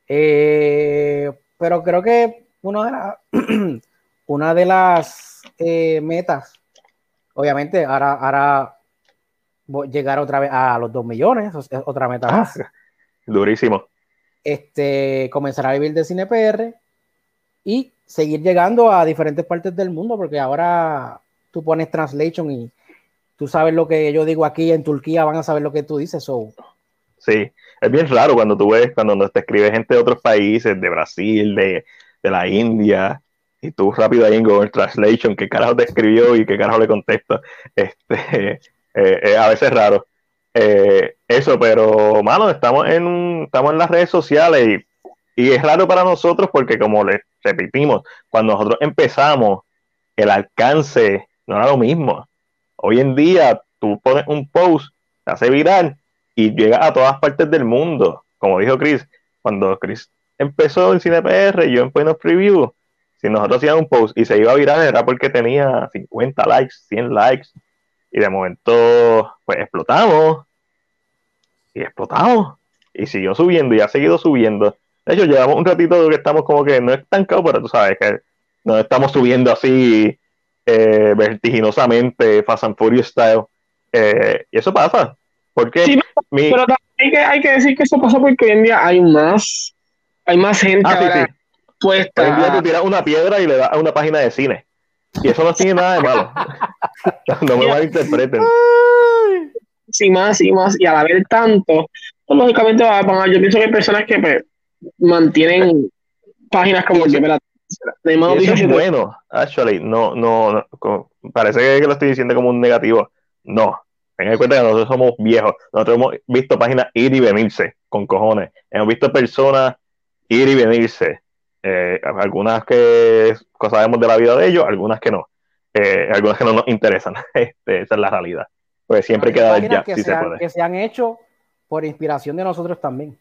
Eh, pero creo que una de, la, una de las eh, metas, obviamente, ahora, ahora llegar otra vez a los 2 millones, es otra meta ah, más. Durísimo. Este, comenzar a vivir de cine PR y seguir llegando a diferentes partes del mundo, porque ahora tú pones translation y tú sabes lo que yo digo aquí en Turquía, van a saber lo que tú dices. So. Sí, es bien raro cuando tú ves, cuando te escribe gente de otros países, de Brasil, de, la India, y tú rápido ahí en Google Translation, qué carajo te escribió y qué carajo le contesta. Este, eh, a veces raro. Eh, eso, pero, mano, estamos en, estamos en las redes sociales y, y es raro para nosotros porque, como les repetimos, cuando nosotros empezamos, el alcance no era lo mismo. Hoy en día, tú pones un post, se hace viral y llega a todas partes del mundo. Como dijo Chris, cuando Chris empezó en CinePR yo en Point Preview, si nosotros hacíamos un post y se iba a viral era porque tenía 50 likes, 100 likes, y de momento, pues explotamos, y explotamos, y siguió subiendo y ha seguido subiendo. De hecho, llevamos un ratito que estamos como que no estancados, pero tú sabes que no estamos subiendo así eh, vertiginosamente, Fast and Furious style. Eh, y eso pasa. Porque pero hay, que, hay que decir que eso pasa porque hoy en día hay más, hay más gente ah, puesta. Hoy en día tú tiras una piedra y le das a una página de cine. Y eso no tiene nada de malo. no me malinterpreten. Sí, más, sí, más. Y al haber tanto, pues, lógicamente yo pienso que hay personas que pues, mantienen páginas como yo me la eso es bueno, actually, no, no, parece que lo estoy diciendo como un negativo. No, tengan en cuenta que nosotros somos viejos. Nosotros hemos visto páginas ir y venirse con cojones. Hemos visto personas ir y venirse. Eh, algunas que sabemos de la vida de ellos, algunas que no. Eh, algunas que no nos interesan. Este, esa es la realidad. Pues siempre queda ya, que, se, que se han hecho por inspiración de nosotros también.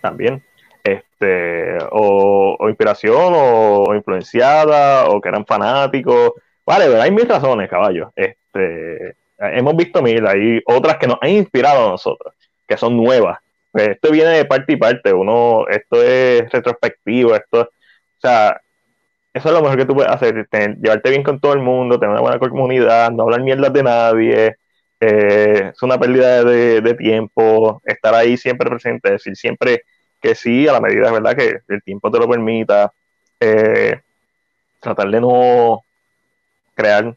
También este, o, inspiración o, influenciada o que eran fanáticos. Vale, hay mil razones, caballo. Este, hemos visto mil, hay otras que nos han inspirado a nosotros, que son nuevas. Pues esto viene de parte y parte, uno, esto es retrospectivo, esto, o sea, eso es lo mejor que tú puedes hacer, llevarte bien con todo el mundo, tener una buena comunidad, no hablar mierdas de nadie, eh, es una pérdida de, de, tiempo, estar ahí siempre presente, decir siempre que sí, a la medida, ¿verdad?, que el tiempo te lo permita, eh, tratar de no crear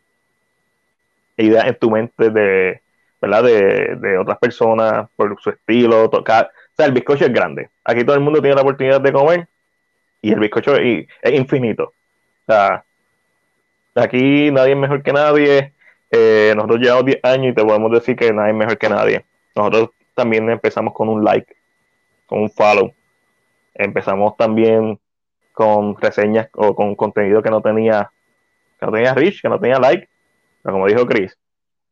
ideas en tu mente de, ¿verdad?, de, otras personas por su estilo, tocar. O sea, el bizcocho es grande. Aquí todo el mundo tiene la oportunidad de comer y el bizcocho es, infinito. O sea, aquí nadie es mejor que nadie. Eh, nosotros llevamos 10 años y te podemos decir que nadie es mejor que nadie. Nosotros también empezamos con un like con un follow. Empezamos también con reseñas o con contenido que no tenía, que no tenía reach, que no tenía like. Pero como dijo Chris,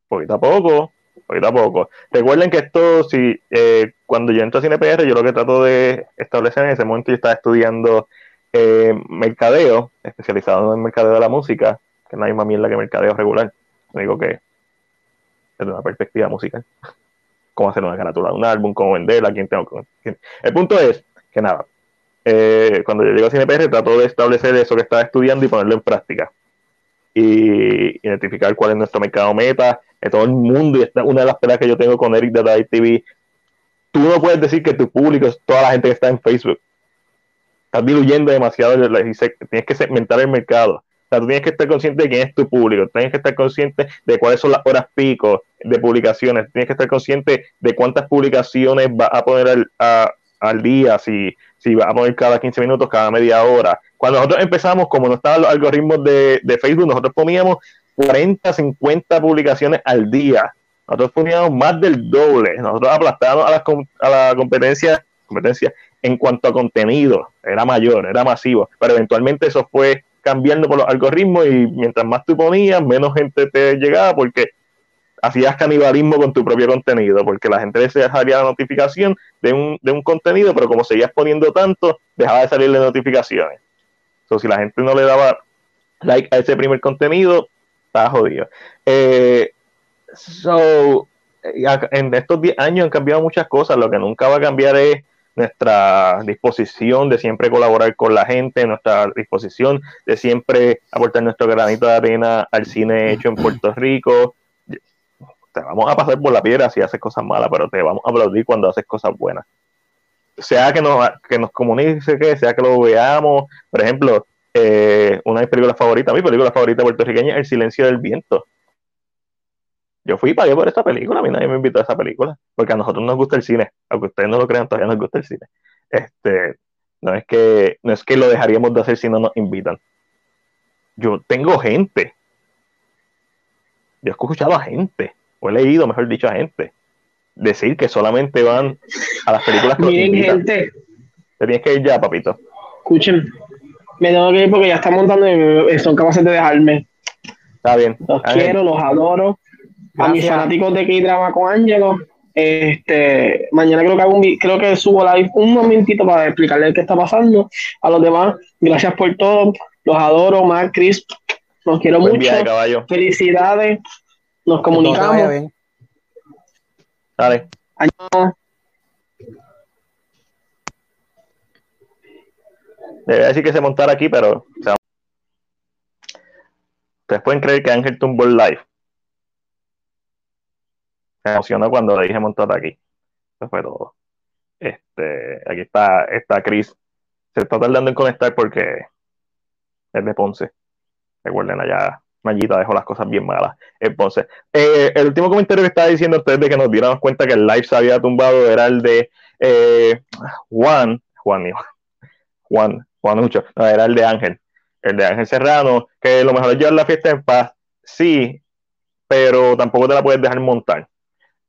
poquito a poco, poquito a poco. Recuerden que esto, si eh, cuando yo entro a CinePR, yo lo que trato de establecer en ese momento, yo estaba estudiando eh, mercadeo, especializado en mercadeo de la música, que no hay más mierda que mercadeo regular. Digo que desde una perspectiva musical cómo hacer una carátula de un álbum, cómo venderla, quién tengo El punto es que nada, eh, cuando yo llego a CinePR trato de establecer eso que estaba estudiando y ponerlo en práctica. Y identificar cuál es nuestro mercado meta, de todo el mundo, y esta es una de las peleas que yo tengo con Eric de TV. Tú no puedes decir que tu público es toda la gente que está en Facebook. Estás diluyendo demasiado, tienes que segmentar el mercado sea, tú tienes que estar consciente de quién es tu público, tienes que estar consciente de cuáles son las horas pico de publicaciones, tienes que estar consciente de cuántas publicaciones va a poner al, día, si, si va a poner cada 15 minutos, cada media hora. Cuando nosotros empezamos, como no estaban los algoritmos de, Facebook, nosotros poníamos 40, 50 publicaciones al día. Nosotros poníamos más del doble. Nosotros aplastábamos a la, a la competencia, competencia en cuanto a contenido, era mayor, era masivo, pero eventualmente eso fue cambiando por los algoritmos y mientras más tú ponías, menos gente te llegaba porque hacías canibalismo con tu propio contenido, porque la gente dejaría la notificación de un, de un contenido, pero como seguías poniendo tanto, dejaba de salirle notificaciones. Entonces, si la gente no le daba like a ese primer contenido, estaba jodido. Eh, so, en estos 10 años han cambiado muchas cosas, lo que nunca va a cambiar es nuestra disposición de siempre colaborar con la gente, nuestra disposición de siempre aportar nuestro granito de arena al cine hecho en Puerto Rico. Te vamos a pasar por la piedra si haces cosas malas, pero te vamos a aplaudir cuando haces cosas buenas. Sea que nos, que nos comunique, que sea que lo veamos. Por ejemplo, eh, una de mis películas favoritas, mi película favorita puertorriqueña, El silencio del viento. Yo fui y pagué por esta película, a mí nadie me invitó a esa película, porque a nosotros nos gusta el cine, aunque ustedes no lo crean, todavía nos gusta el cine. Este, no es que, no es que lo dejaríamos de hacer si no nos invitan. Yo tengo gente. Yo he escuchado a gente, o he leído, mejor dicho, a gente, decir que solamente van a las películas que Miren, gente. Te tienes que ir ya, papito. Escuchen, me tengo que ir porque ya están montando y son capaces de dejarme. Está bien. Los quiero, los adoro a mis fanáticos de K-Drama con Angelo. Este, mañana creo que hago un, creo que subo live un momentito para explicarles qué está pasando. A los demás, gracias por todo. Los adoro, Mark, Chris. Los quiero mucho. Felicidades. Nos comunicamos. Dale. Debe decir que se montara aquí, pero ustedes pueden creer que Ángel tumbó el live me emocionó cuando le dije montar aquí. Eso fue todo. Este, aquí está, está Chris. Se está tardando en conectar porque es de Ponce. Recuerden allá, Mayita dejó las cosas bien malas en Ponce. Eh, el último comentario que estaba diciendo ustedes de que nos diéramos cuenta que el live se había tumbado era el de eh, Juan, Juan, Juan, Juanucho, no, era el de Ángel, el de Ángel Serrano, que lo mejor es llevar la fiesta en paz, sí, pero tampoco te la puedes dejar montar.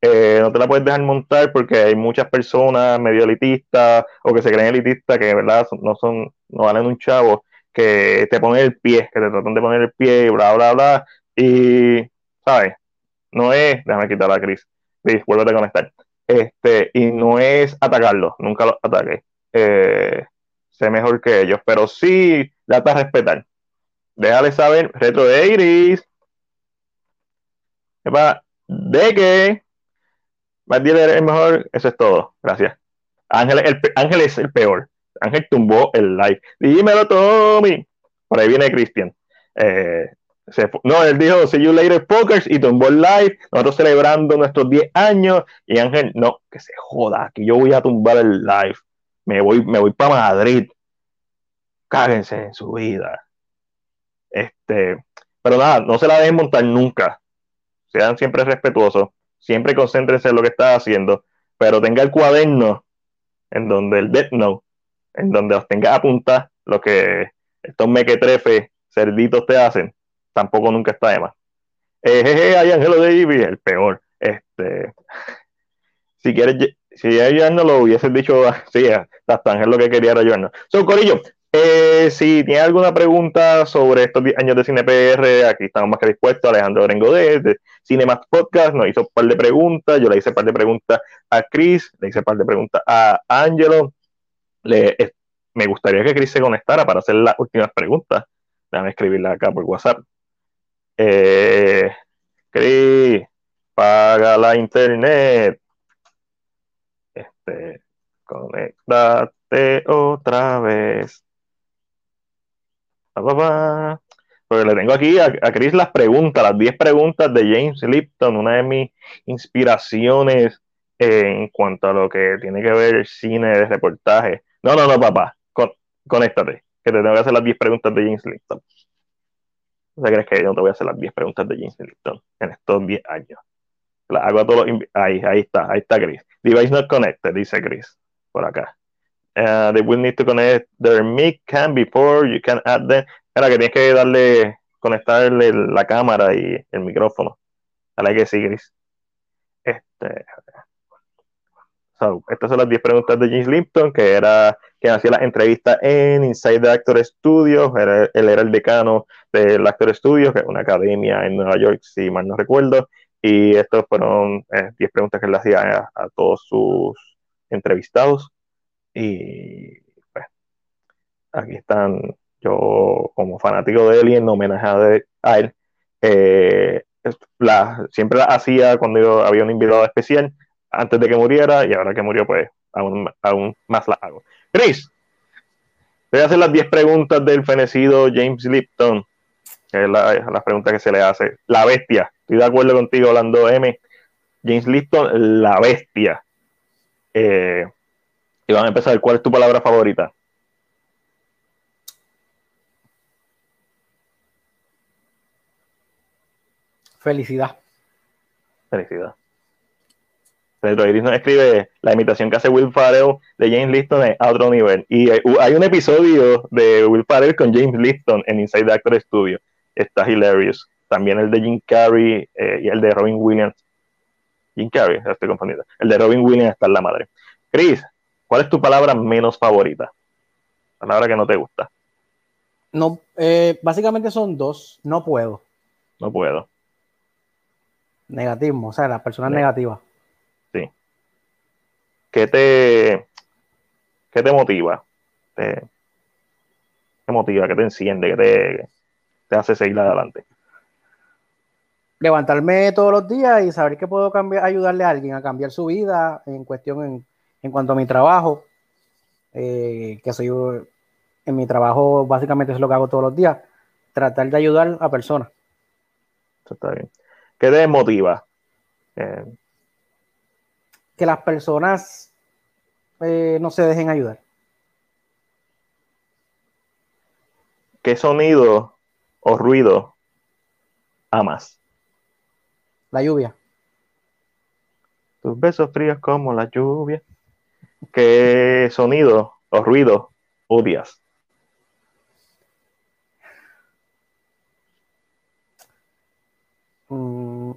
Eh, no te la puedes dejar montar porque hay muchas personas medio elitistas o que se creen elitistas que de verdad no son, no valen un chavo, que te ponen el pie, que te tratan de poner el pie y bla, bla, bla. Y, ¿sabes? No es, déjame quitar la Cris, Cris, vuélvete a conectar. Este, y no es atacarlo, nunca los ataque. Eh, sé mejor que ellos, pero sí, date a respetar. Déjale saber, retro de Iris. de que Diel es el mejor, eso es todo. Gracias. Ángel, el, Ángel es el peor. Ángel tumbó el live. Dímelo, Tommy. Por ahí viene Cristian. Eh, no, él dijo, see you later, pokers, y tumbó el live. Nosotros celebrando nuestros 10 años. Y Ángel, no, que se joda, que yo voy a tumbar el live. Me voy, me voy para Madrid. Cáguense en su vida. Este, pero nada, no se la dejen montar nunca. Sean siempre respetuosos siempre concéntrese en lo que está haciendo, pero tenga el cuaderno en donde el Death Note, en donde os tenga apuntar lo que estos mequetrefes cerditos te hacen, tampoco nunca está de más. Eh, jeje, hay Angelo Davis, el peor. Este, si quieres, si ella no lo hubiese dicho así, hasta Ángel lo que quería era no. So, Corillo, eh, si tiene alguna pregunta sobre estos 10 años de CinePR, aquí estamos más que dispuestos. Alejandro Orengo de, Cinemax Podcast nos hizo un par de preguntas. Yo le hice un par de preguntas a Chris, le hice un par de preguntas a Angelo. Le, me gustaría que Chris se conectara para hacer las últimas preguntas. Déjame escribirla acá por WhatsApp. Eh, Chris, paga la internet. Este, conectate otra vez. Porque le tengo aquí a, a Chris las preguntas, las 10 preguntas de James Lipton, una de mis inspiraciones en cuanto a lo que tiene que ver el cine de reportaje. No, no, no, papá, con, conéctate, que te tengo que hacer las 10 preguntas de James Lipton. ¿No crees que yo no te voy a hacer las 10 preguntas de James Lipton en estos 10 años? Las hago a todos ahí, ahí está, ahí está Chris. Device not connected, dice Chris, por acá. Uh, they will need to connect their mic cam before you can add them. Era que tienes que darle, conectarle la cámara y el micrófono. Dale que sí, Gris. Este. estas son las 10 preguntas de James Lipton, que era quien hacía las entrevistas en Inside the Actor Studios. él era el decano del Actor Studios, que es una academia en Nueva York, si mal no recuerdo. Y estas fueron 10 eh, preguntas que él hacía a, todos sus entrevistados. Y pues, aquí están, yo como fanático de él y en homenaje a, él, eh, siempre la hacía cuando había un invitado especial antes de que muriera y ahora que murió, pues aún, aún más la hago. Chris, voy a hacer las 10 preguntas del fenecido James Lipton, que es la, pregunta que se le hace. La bestia, estoy de acuerdo contigo, hablando M. James Lipton, la bestia. Eh, y vamos a empezar. ¿Cuál es tu palabra favorita? Felicidad. Felicidad. Pedro Iris nos escribe la imitación que hace Will Farrell de James Liston a otro nivel. Y hay un episodio de Will Farrell con James Liston en Inside the Actor Studio. Está hilarious. También el de Jim Carrey eh, y el de Robin Williams. Jim Carrey, estoy confundido. El de Robin Williams está en la madre. Chris, ¿cuál es tu palabra menos favorita? Palabra que no te gusta. No, eh, básicamente son dos. No puedo. No puedo. Negativismo, o sea, las personas negativas. ¿qué te, qué te motiva? ¿Qué te motiva? ¿Qué te enciende? ¿Qué te, hace seguir adelante? Levantarme todos los días y saber que puedo cambiar, ayudarle a alguien a cambiar su vida en cuestión en, cuanto a mi trabajo, eh, que soy en mi trabajo básicamente es lo que hago todos los días, tratar de ayudar a personas. está bien. ¿Qué te motiva? Eh, que las personas eh, no se dejen ayudar. ¿Qué sonido o ruido amas? La lluvia. Tus besos fríos como la lluvia. ¿Qué sonido o ruido odias? Mm.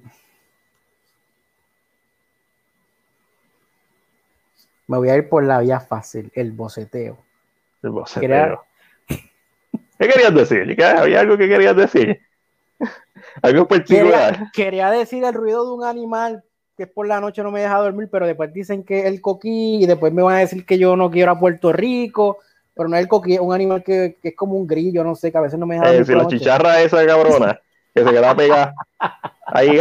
me voy a ir por la vía fácil, el boceteo. El boceteo. ¿Qué querías decir? ¿Había algo que querías decir? algo particular. Quería, decir el ruido de un animal que por la noche no me deja dormir, pero después dicen que el coquí y después me van a decir que yo no quiero a Puerto Rico, pero no es el coquí, es un animal que, es como un grillo, no sé, que a veces no me deja eh, dormir. si la chicharra esa cabrona, que se queda pegada ahí,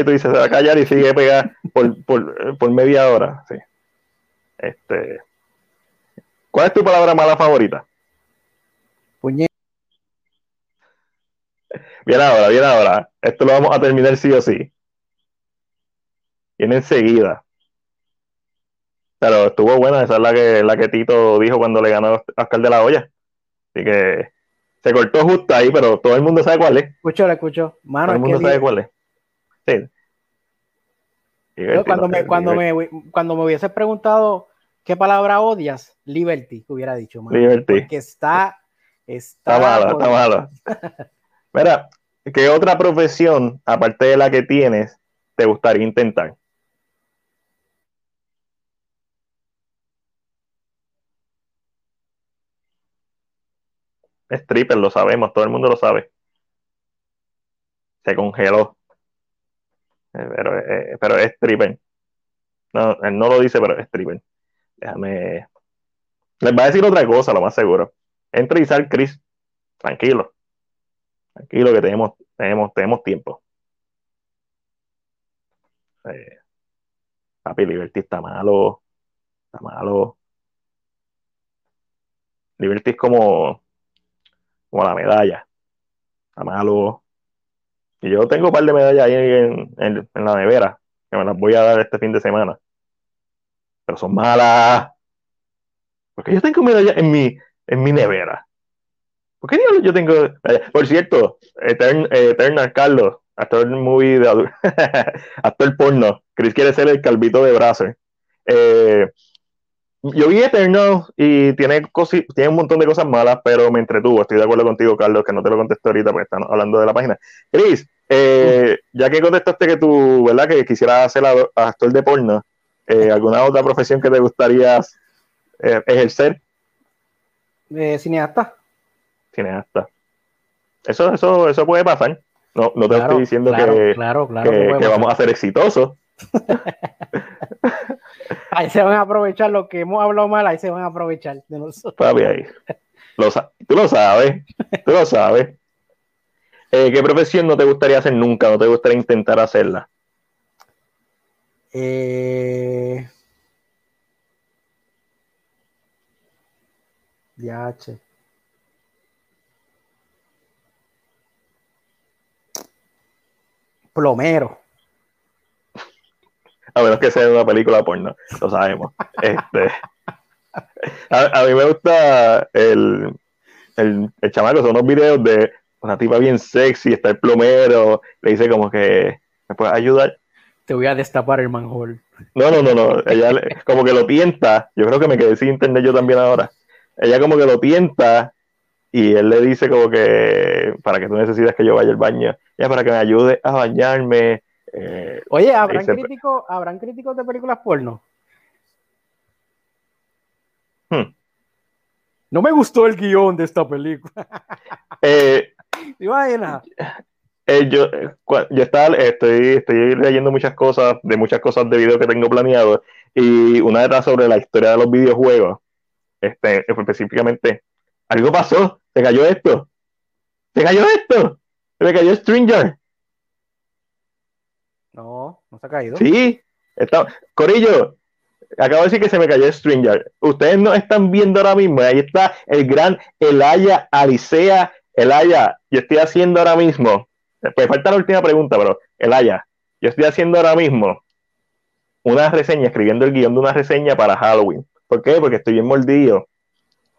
y tú dices, se va a callar y sigue pegada por, por, por media hora. Sí. Este, ¿Cuál es tu palabra mala favorita? Puñet. Bien ahora, bien ahora. Esto lo vamos a terminar sí o sí. Viene enseguida. Pero estuvo buena, esa es la que, la que Tito dijo cuando le ganó a Oscar de la Olla. Así que se cortó justo ahí, pero todo el mundo sabe cuál es. Escucho, la escucho. todo el mundo sabe cuál es. Sí cuando, me, cuando, me, cuando me hubiese preguntado qué palabra odias, liberty, hubiera dicho. Liberty. Porque está. Está, está malo, está malo. Mira, ¿qué otra profesión, aparte de la que tienes, te gustaría intentar? Stripper, lo sabemos, todo el mundo lo sabe. Se congeló. Eh, pero, eh, pero es stripper. No, él no lo dice, pero es stripper. Déjame. Les va a decir otra cosa, lo más seguro. Entra y sal, Chris. Tranquilo. Tranquilo que tenemos, tenemos, tenemos tiempo. Eh, papi, Liberty está malo. Está malo. Liberty es como, como la medalla. Malo. Y yo tengo un par de medallas ahí en, la nevera, que me las voy a dar este fin de semana. Pero son malas. Porque yo tengo medallas en mi, en mi nevera. ¿Por qué yo tengo.? Por cierto, Eternal Carlos, actor movie de actor porno. Chris quiere ser el calvito de Bracer. Eh, yo vi Eternal y tiene, tiene un montón de cosas malas, pero me entretuvo. Estoy de acuerdo contigo, Carlos, que no te lo contesté ahorita porque estamos hablando de la página. Chris, eh, ya que contestaste que tú, ¿verdad? Que quisieras ser actor de porno, Eh, ¿Alguna otra profesión que te gustaría eh, ejercer? Eh, cineasta. Cineasta. Eso, eso, eso puede pasar. No, no te estoy diciendo que, que, vamos a ser exitosos. ahí se van a aprovechar lo que hemos hablado mal, ahí se van a aprovechar de nosotros. Papi, ahí. tú lo sabes, tú lo sabes. Eh, ¿Qué profesión no te gustaría hacer nunca? ¿No te gustaría intentar hacerla? Eh... DH. Plomero. A menos que sea una película porno, lo sabemos. Este, a, mí me gusta el, el, el chamaco, son unos videos de una tipa bien sexy, está el plomero, le dice como que, ¿me puedes ayudar? Te voy a destapar el manhole. No, no, no, no, ella como que lo tienta, yo creo que me quedé sin entender yo también ahora. Ella como que lo tienta y él le dice como que, para que tú necesitas que yo vaya al baño, ya para que me ayude a bañarme. Eh, Oye, ¿habrán, críticos, ¿habrán críticos de películas porno? Hmm. No me gustó el guion de esta película. Eh, eh, yo, yo estaba, estoy, estoy leyendo muchas cosas, de muchas cosas de video que tengo planeado, y una de ellas sobre la historia de los videojuegos. Este, específicamente, algo pasó, se cayó esto, se cayó esto, se me cayó Stranger. No, no se ha caído. Sí, está, Corillo, acabo de decir que se me cayó Stranger. Ustedes no están viendo ahora mismo, ahí está el gran Elaya Alicea Elaya, yo estoy haciendo ahora mismo, pues falta la última pregunta, pero Elaya, yo estoy haciendo ahora mismo una reseña, escribiendo el guion de una reseña para Halloween. ¿Por qué? Porque estoy bien mordido,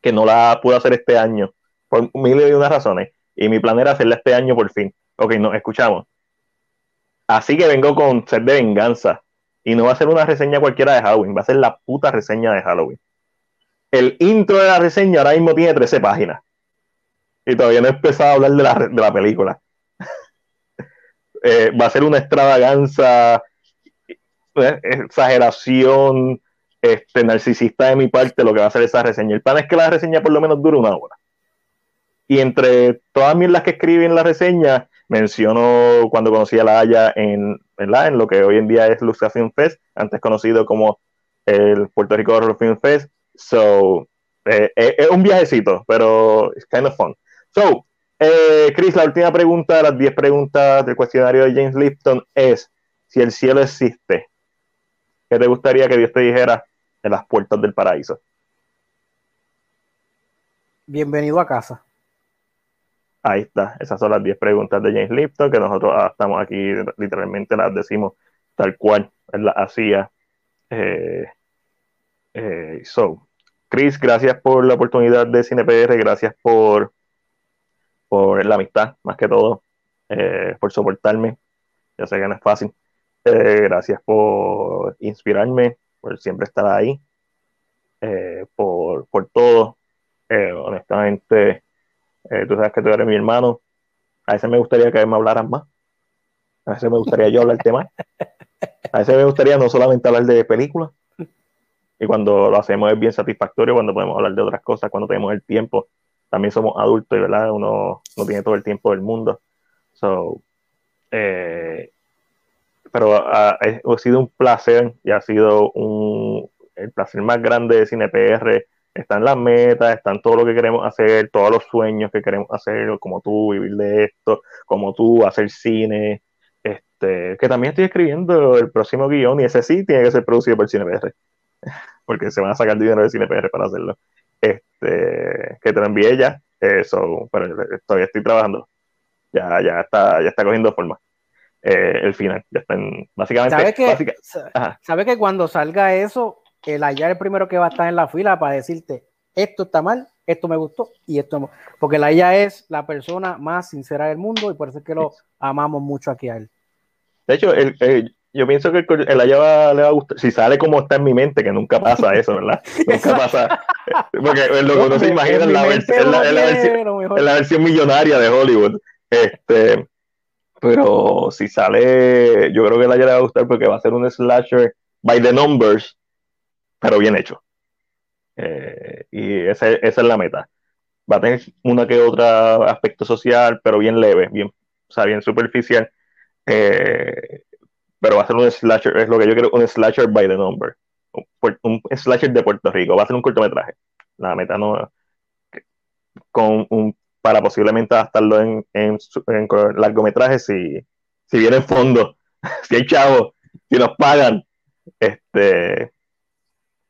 que no la pude hacer este año, por miles de unas razones. Y mi plan era hacerla este año por fin. Ok, nos escuchamos. Así que vengo con ser de venganza. Y no va a ser una reseña cualquiera de Halloween, va a ser la puta reseña de Halloween. El intro de la reseña ahora mismo tiene 13 páginas y todavía no he empezado a hablar de la, de la película. Eh, va a ser una extravaganza, eh, exageración, este, narcisista de mi parte lo que va a ser esa reseña. El plan es que la reseña por lo menos dure una hora. Y entre todas las que escribí en la reseña, menciono cuando conocí a la Haya en, en lo que hoy en día es Luxa Film Fest, antes conocido como el Puerto Rico Horror Film Fest. So, eh, es un viajecito, pero es kind of fun. So, eh, Chris, la última pregunta de las 10 preguntas del cuestionario de James Lipton es: si el cielo existe, ¿qué te gustaría que Dios te dijera en las puertas del paraíso? Bienvenido a casa. Ahí está, esas son las 10 preguntas de James Lipton que nosotros ah, estamos aquí, literalmente las decimos tal cual él las hacía. Eh, eh, so, Chris, gracias por la oportunidad de CinePR, gracias por por la amistad, más que todo, eh, por soportarme. Yo sé que no es fácil. Gracias por inspirarme, por siempre estar ahí, por, por, todo. honestamente, tú sabes que tú eres mi hermano. A veces me gustaría que me hablaran más. A veces me gustaría yo hablar más. A veces me gustaría no solamente hablar de películas. Y cuando lo hacemos es bien satisfactorio, cuando podemos hablar de otras cosas, cuando tenemos el tiempo también somos adultos y ¿verdad? uno no tiene todo el tiempo del mundo. So, eh, pero ha, sido un placer y ha sido un, el placer más grande de CinePR. Están las metas, están todo lo que queremos hacer, todos los sueños que queremos hacer, como tú, vivir de esto, como tú, hacer cine. Este, que también estoy escribiendo el próximo guion y ese sí tiene que ser producido por CinePR, porque se van a sacar dinero de CinePR para hacerlo este, que te lo envié ya, eso, pero todavía estoy trabajando. Ya, ya está, ya está cogiendo forma. Eh, el final, ya está básicamente. ¿Sabes que, ¿sabe que cuando salga eso, el allá es el primero que va a estar en la fila para decirte esto está mal, esto me gustó y esto porque la ella es la persona más sincera del mundo y por eso es que lo amamos mucho aquí a él. De hecho, el, yo pienso que el Ayaba le va a gustar, si sale como está en mi mente, que nunca pasa eso, ¿verdad? nunca pasa, porque lo que uno se imagina en la, versión, la, versión, millonaria de Hollywood. Este, pero si sale, yo creo que el Ayaba le va a gustar porque va a ser un slasher by the numbers, pero bien hecho. Eh, y esa, esa, es la meta. Va a tener una que otra aspecto social, pero bien leve, bien, o sea, bien superficial. Eh, pero va a ser un slasher, es lo que yo quiero, un slasher by the number. Un, un slasher de Puerto Rico, va a ser un cortometraje. La meta no. Con un, para posiblemente adaptarlo en, en, en largometraje si, si viene en fondo, si hay chavos, si nos pagan. Este,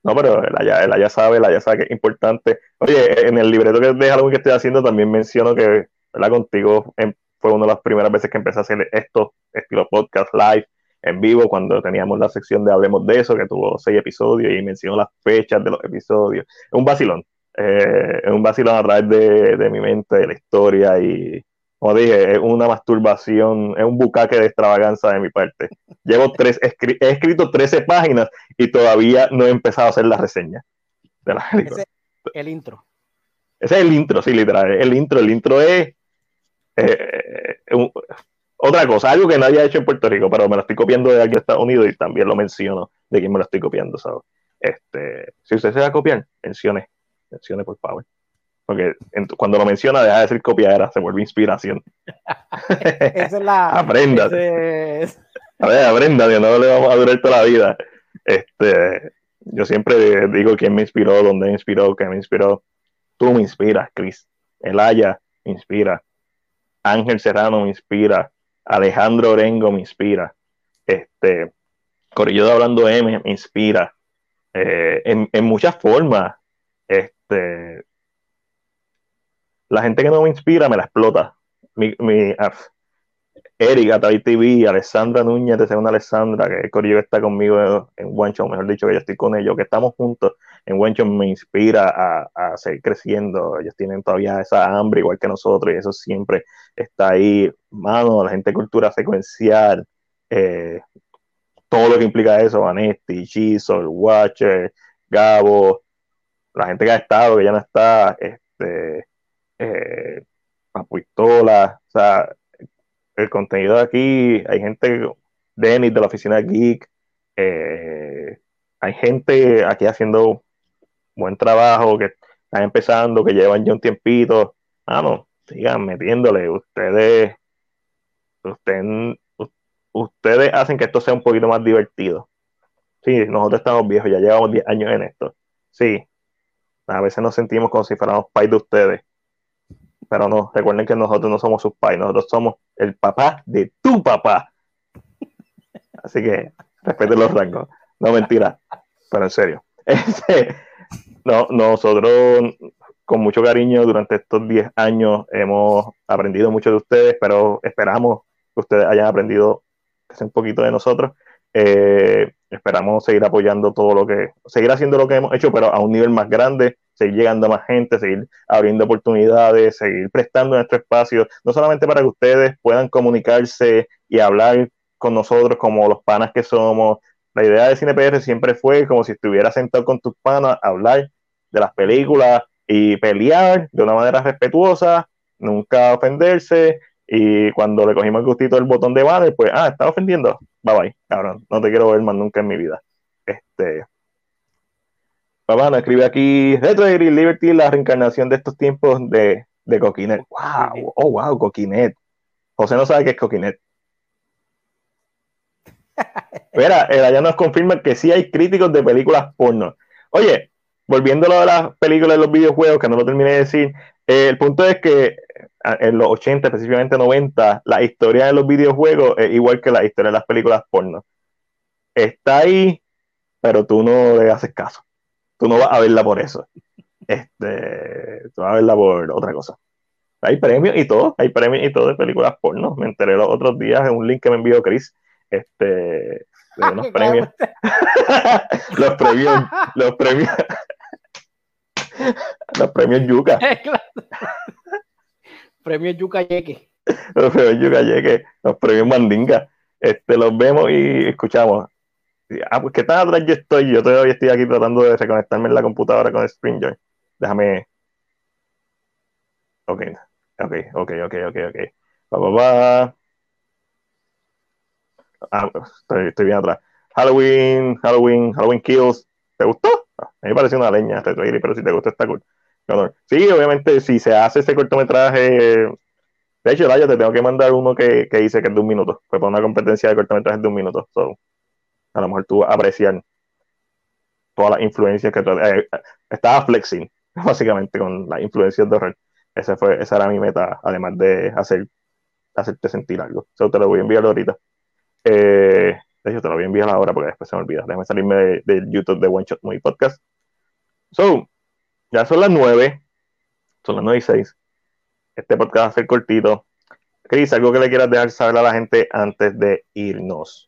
no, pero él ya, ya sabe, él ya sabe que es importante. Oye, en el libreto que de algo que estoy haciendo también menciono que, ¿verdad? Contigo fue una de las primeras veces que empecé a hacer esto, estilo podcast live, en vivo, cuando teníamos la sección de Hablemos de eso, que tuvo seis episodios y menciono las fechas de los episodios. Es un vacilón, eh, es un vacilón a través de, de mi mente, de la historia y, como dije, es una masturbación, es un bucaque de extravaganza de mi parte. Llevo tres, he escrito 13 páginas y todavía no he empezado a hacer la reseña de la película. el intro. Ese es el intro, sí, literal. El intro, el intro es eh, otra cosa, algo que nadie ha hecho en Puerto Rico, pero me lo estoy copiando de aquí de Estados Unidos y también lo menciono de quién me lo estoy copiando, ¿sabes? Este, si usted se va a copiar, mencione, mencione por favor porque cuando lo menciona deja de ser copiadera, se vuelve inspiración. Esa es la... aprenda. A ver, aprenda, no le vamos a durar toda la vida. Este, yo siempre digo quién me inspiró, dónde me inspiró, qué me inspiró. Tú me inspiras, Chris. Elaya me inspira. Ángel Serrano me inspira. Alejandro Orengo me inspira. Este, Corillo de Hablando M me inspira. Eh, en, en, muchas formas. Este, la gente que no me inspira me la explota. Mi, mi uh, Erika, TV, Alessandra Núñez de Segunda Alessandra, que Corillo está conmigo en One mejor dicho, que yo estoy con ellos, que estamos juntos en One me inspira a, a, seguir creciendo. Ellos tienen todavía esa hambre, igual que nosotros, y eso siempre está ahí. Mano, la gente de cultura secuencial, eh, todo lo que implica eso, Vanetti, Chisol, Watcher, Gabo, la gente que ha estado, que ya no está, este eh, Pistola, o sea, el contenido de aquí, hay gente, Denis de la oficina Geek, eh, hay gente aquí haciendo buen trabajo, que están empezando, que llevan ya un tiempito, vamos, sigan metiéndole, ustedes, ustedes, ustedes hacen que esto sea un poquito más divertido. Sí, nosotros estamos viejos, ya llevamos 10 años en esto. Sí, a veces nos sentimos como si fuéramos pais de ustedes pero no, recuerden que nosotros no somos sus padres, nosotros somos el papá de tu papá. Así que respeten los rangos. No mentira, pero en serio. Este, no, nosotros con mucho cariño durante estos 10 años hemos aprendido mucho de ustedes, pero esperamos que ustedes hayan aprendido un poquito de nosotros. Eh, esperamos seguir apoyando todo lo que, seguir haciendo lo que hemos hecho, pero a un nivel más grande, seguir llegando a más gente, seguir abriendo oportunidades, seguir prestando nuestro espacio, no solamente para que ustedes puedan comunicarse y hablar con nosotros como los panas que somos. La idea de CinePR siempre fue como si estuviera sentado con tus panas, hablar de las películas y pelear de una manera respetuosa, nunca ofenderse, y cuando le cogimos el gustito del botón de banner, pues, ah, está ofendiendo, bye bye, cabrón, no te quiero ver más nunca en mi vida. Este, Papá, escribe aquí Retro Liberty, la reencarnación de estos tiempos de, de Coquinet. ¡Wow! ¡Oh, wow! Coquinet. José no sabe qué es Coquinet. Mira, el allá nos confirma que sí hay críticos de películas porno. Oye, volviendo a lo de las películas de los videojuegos, que no lo terminé de decir, eh, el punto es que en los 80, específicamente 90, la historia de los videojuegos es igual que la historia de las películas porno. Está ahí, pero tú no le haces caso tú no vas a verla por eso. Este, tú vas a verla por otra cosa. Hay premios y todo, hay premios y todo de películas porno. Me enteré los otros días en un link que me envió Chris. Este, de unos premios. los premios, los premios. los premios Yuca. premios Yuca Yeque. Los premios Yuca Yeque, los premios Mandinga. Este, los vemos y escuchamos. Ah, pues qué tan atrás yo estoy. Yo todavía estoy aquí tratando de reconectarme en la computadora con Springer. Déjame. Ok, ok, ok, ok, ok, ok. Pa, pa, pa. Ah, estoy, estoy, bien atrás. Halloween, Halloween, Halloween Kills. ¿Te gustó? a mí me pareció una leña este pero si te gustó está cool. Sí, obviamente, si se hace ese cortometraje. De hecho, yo te tengo que mandar uno que, que hice que es de un minuto. Fue para una competencia de cortometrajes de un minuto. A lo mejor tú apreciar todas las influencias que eh, estaba flexing, básicamente, con las influencias de horror. Ese fue, esa era mi meta, además de hacer, hacerte sentir algo. Eso te lo voy a enviar ahorita. Eh, de hecho, te lo voy a enviar ahora porque después se me olvida. Déjame salirme del de YouTube de One Shot Movie Podcast. So, ya son las nueve. Son las nueve y seis. Este podcast va a ser cortito. Cris, algo que le quieras dejar saber a la gente antes de irnos.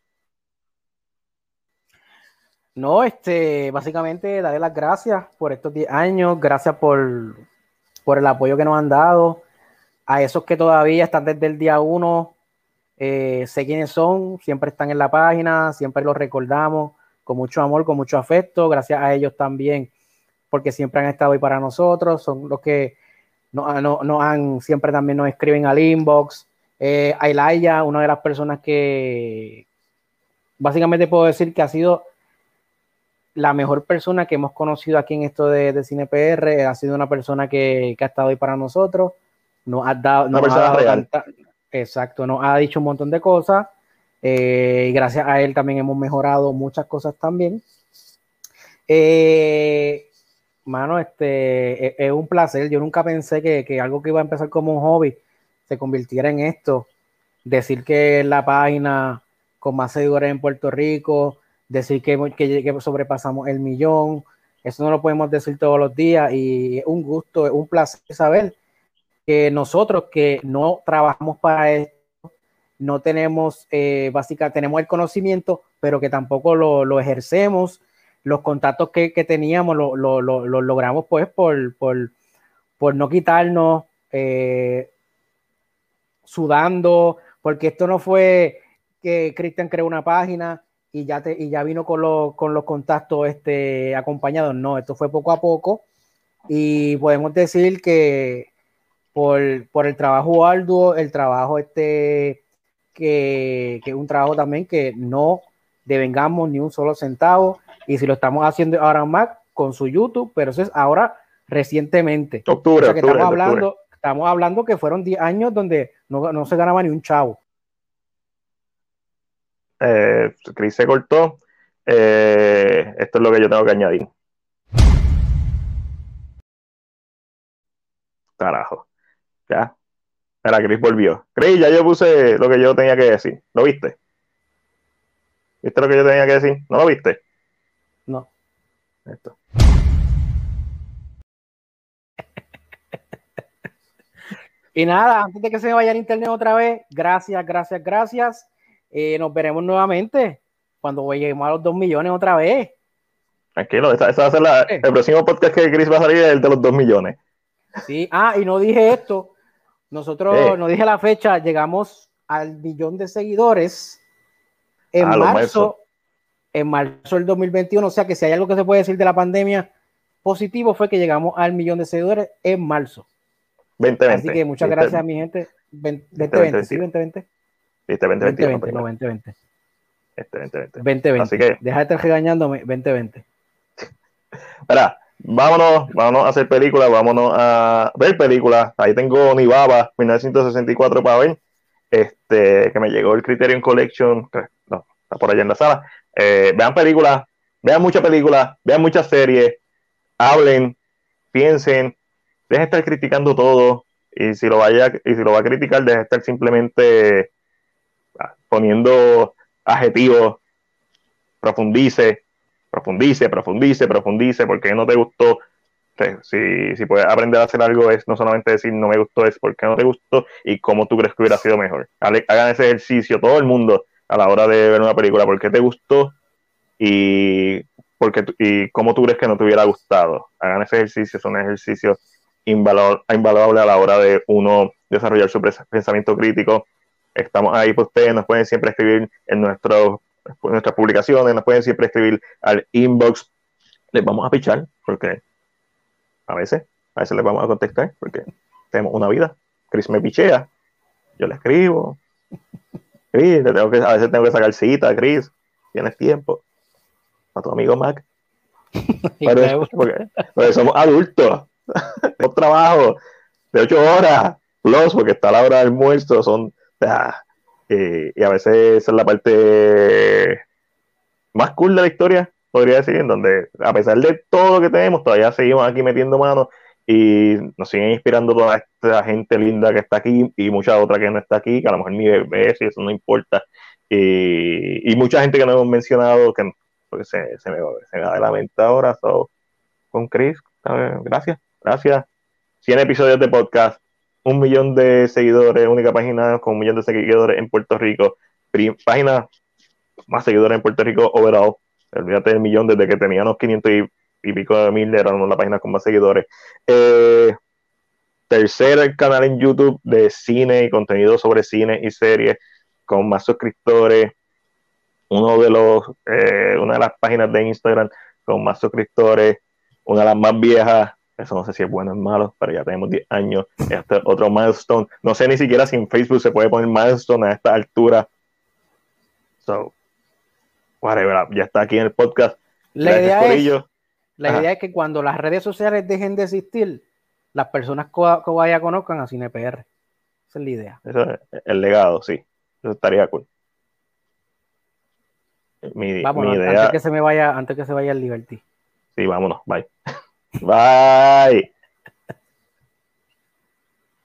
No, este, básicamente darle las gracias por estos 10 años, gracias por, por el apoyo que nos han dado, a esos que todavía están desde el día uno, eh, sé quiénes son, siempre están en la página, siempre los recordamos con mucho amor, con mucho afecto, gracias a ellos también, porque siempre han estado ahí para nosotros, son los que no, han, siempre también nos escriben al inbox. Eh, Ailaya, una de las personas que básicamente puedo decir que ha sido la mejor persona que hemos conocido aquí en esto de, de CinePR ha sido una persona que, ha estado ahí para nosotros, nos ha dado, nos exacto, nos ha dicho un montón de cosas eh, y gracias a él también hemos mejorado muchas cosas también. Eh, mano, este e, es, un placer. Yo nunca pensé que, que, algo que iba a empezar como un hobby se convirtiera en esto. Decir que la página con más seguidores en Puerto Rico, decir que, que, sobrepasamos el millón. Eso no lo podemos decir todos los días y es un gusto, es un placer saber que nosotros que no trabajamos para esto, no tenemos, eh, básicamente, tenemos el conocimiento, pero que tampoco lo, ejercemos. Los contactos que, teníamos los lo, logramos pues por, por, por no quitarnos, eh, sudando, porque esto no fue que Cristian creó una página y ya, te, y ya vino con, con los contactos este, acompañados. No, esto fue poco a poco y podemos decir que por, por el trabajo arduo, el trabajo este, que, que es un trabajo también que no devengamos ni un solo centavo y si lo estamos haciendo ahora más con su YouTube, pero eso es ahora recientemente. Octubre, estamos, hablando, estamos hablando que fueron 10 años donde no, no se ganaba ni un chavo eh, Chris se cortó. Eh, esto es lo que yo tengo que añadir. Carajo. Ya. Era Chris volvió. Chris, ya yo puse lo que yo tenía que decir. ¿Lo viste? ¿Viste lo que yo tenía que decir? ¿No lo viste? No. Esto. Y nada, antes de que se me vaya el internet otra vez, gracias, gracias, gracias. Eh, nos veremos nuevamente cuando lleguemos a los 2 millones otra vez. Tranquilo, esa, va a ser la, el próximo podcast que Chris va a salir, el de los 2 millones. Sí, ah, y no dije esto. Nosotros, no dije la fecha, llegamos al millón de seguidores en marzo, en marzo del 2021. O sea que si hay algo que se puede decir de la pandemia positivo fue que llegamos al millón de seguidores en marzo. 2020. Así que muchas gracias, mi gente. 2020, sí, 2020. Este 2020. 2020, no, 2020. Este 2020. 2020. Así que. Deja de estar regañándome, 2020. Espera, vámonos, vámonos a hacer películas, vámonos a ver películas. Ahí tengo Nibaba 1964 para ver. Este, que me llegó el Criterion Collection. No, está por allá en la sala. Eh, vean películas, vean muchas películas, vean muchas series, hablen, piensen, dejen de estar criticando todo. Y si lo vaya, y si lo va a criticar, dejen de estar simplemente poniendo adjetivos, profundice, profundice, profundice, profundice, porque no te gustó. Si, si puedes aprender a hacer algo es no solamente decir no me gustó, es porque no te gustó y cómo tú crees que hubiera sido mejor. Hagan ese ejercicio todo el mundo a la hora de ver una película, por qué te gustó y, porque, y cómo tú crees que no te hubiera gustado. Hagan ese ejercicio, es un ejercicio invaluable a la hora de uno desarrollar su pensamiento crítico, Estamos ahí por ustedes, nos pueden siempre escribir en nuestros, nuestras publicaciones, nos pueden siempre escribir al inbox. Les vamos a pichar, porque a veces, a veces les vamos a contestar, porque tenemos una vida. Chris me pichea, yo le escribo. Chris, tengo que, a veces tengo que sacar cita, Chris. tienes tiempo, a tu amigo Mac. porque, somos adultos, un trabajo de ocho horas, plus, porque está la hora del almuerzo, son, y a veces es la parte más cool de la historia, podría decir, en donde a pesar de todo lo que tenemos, todavía seguimos aquí metiendo manos y nos siguen inspirando toda esta gente linda que está aquí y mucha otra que no está aquí, que a lo mejor ni ve si eso no importa. Y, mucha gente que no hemos mencionado, que se, se, me, se me de ahora, con Chris, gracias, gracias. 100 episodios de podcast, un millón de seguidores, única página con un millón de seguidores en Puerto Rico, página más seguidores en Puerto Rico overall, olvídate del millón desde que teníamos 500 y pico de mil, era la página con más seguidores. Eh, canal en YouTube de cine y contenido sobre cine y series con más suscriptores. Uno de los, eh, una de las páginas de Instagram con más suscriptores, una de las más viejas. Eso no sé si es bueno o malo, pero ya tenemos 10 años. Este otro milestone. No sé ni siquiera si en Facebook se puede poner milestone a esta altura. So, whatever, ya está aquí en el podcast. La idea es, la idea es que cuando las redes sociales dejen de existir, las personas que vaya conozcan a CinePR. Esa es la idea. Eso es el legado, sí. Eso estaría cool. Mi, idea... antes que se me vaya, antes que se vaya el Liberty. Sí, vámonos. Bye. Bye.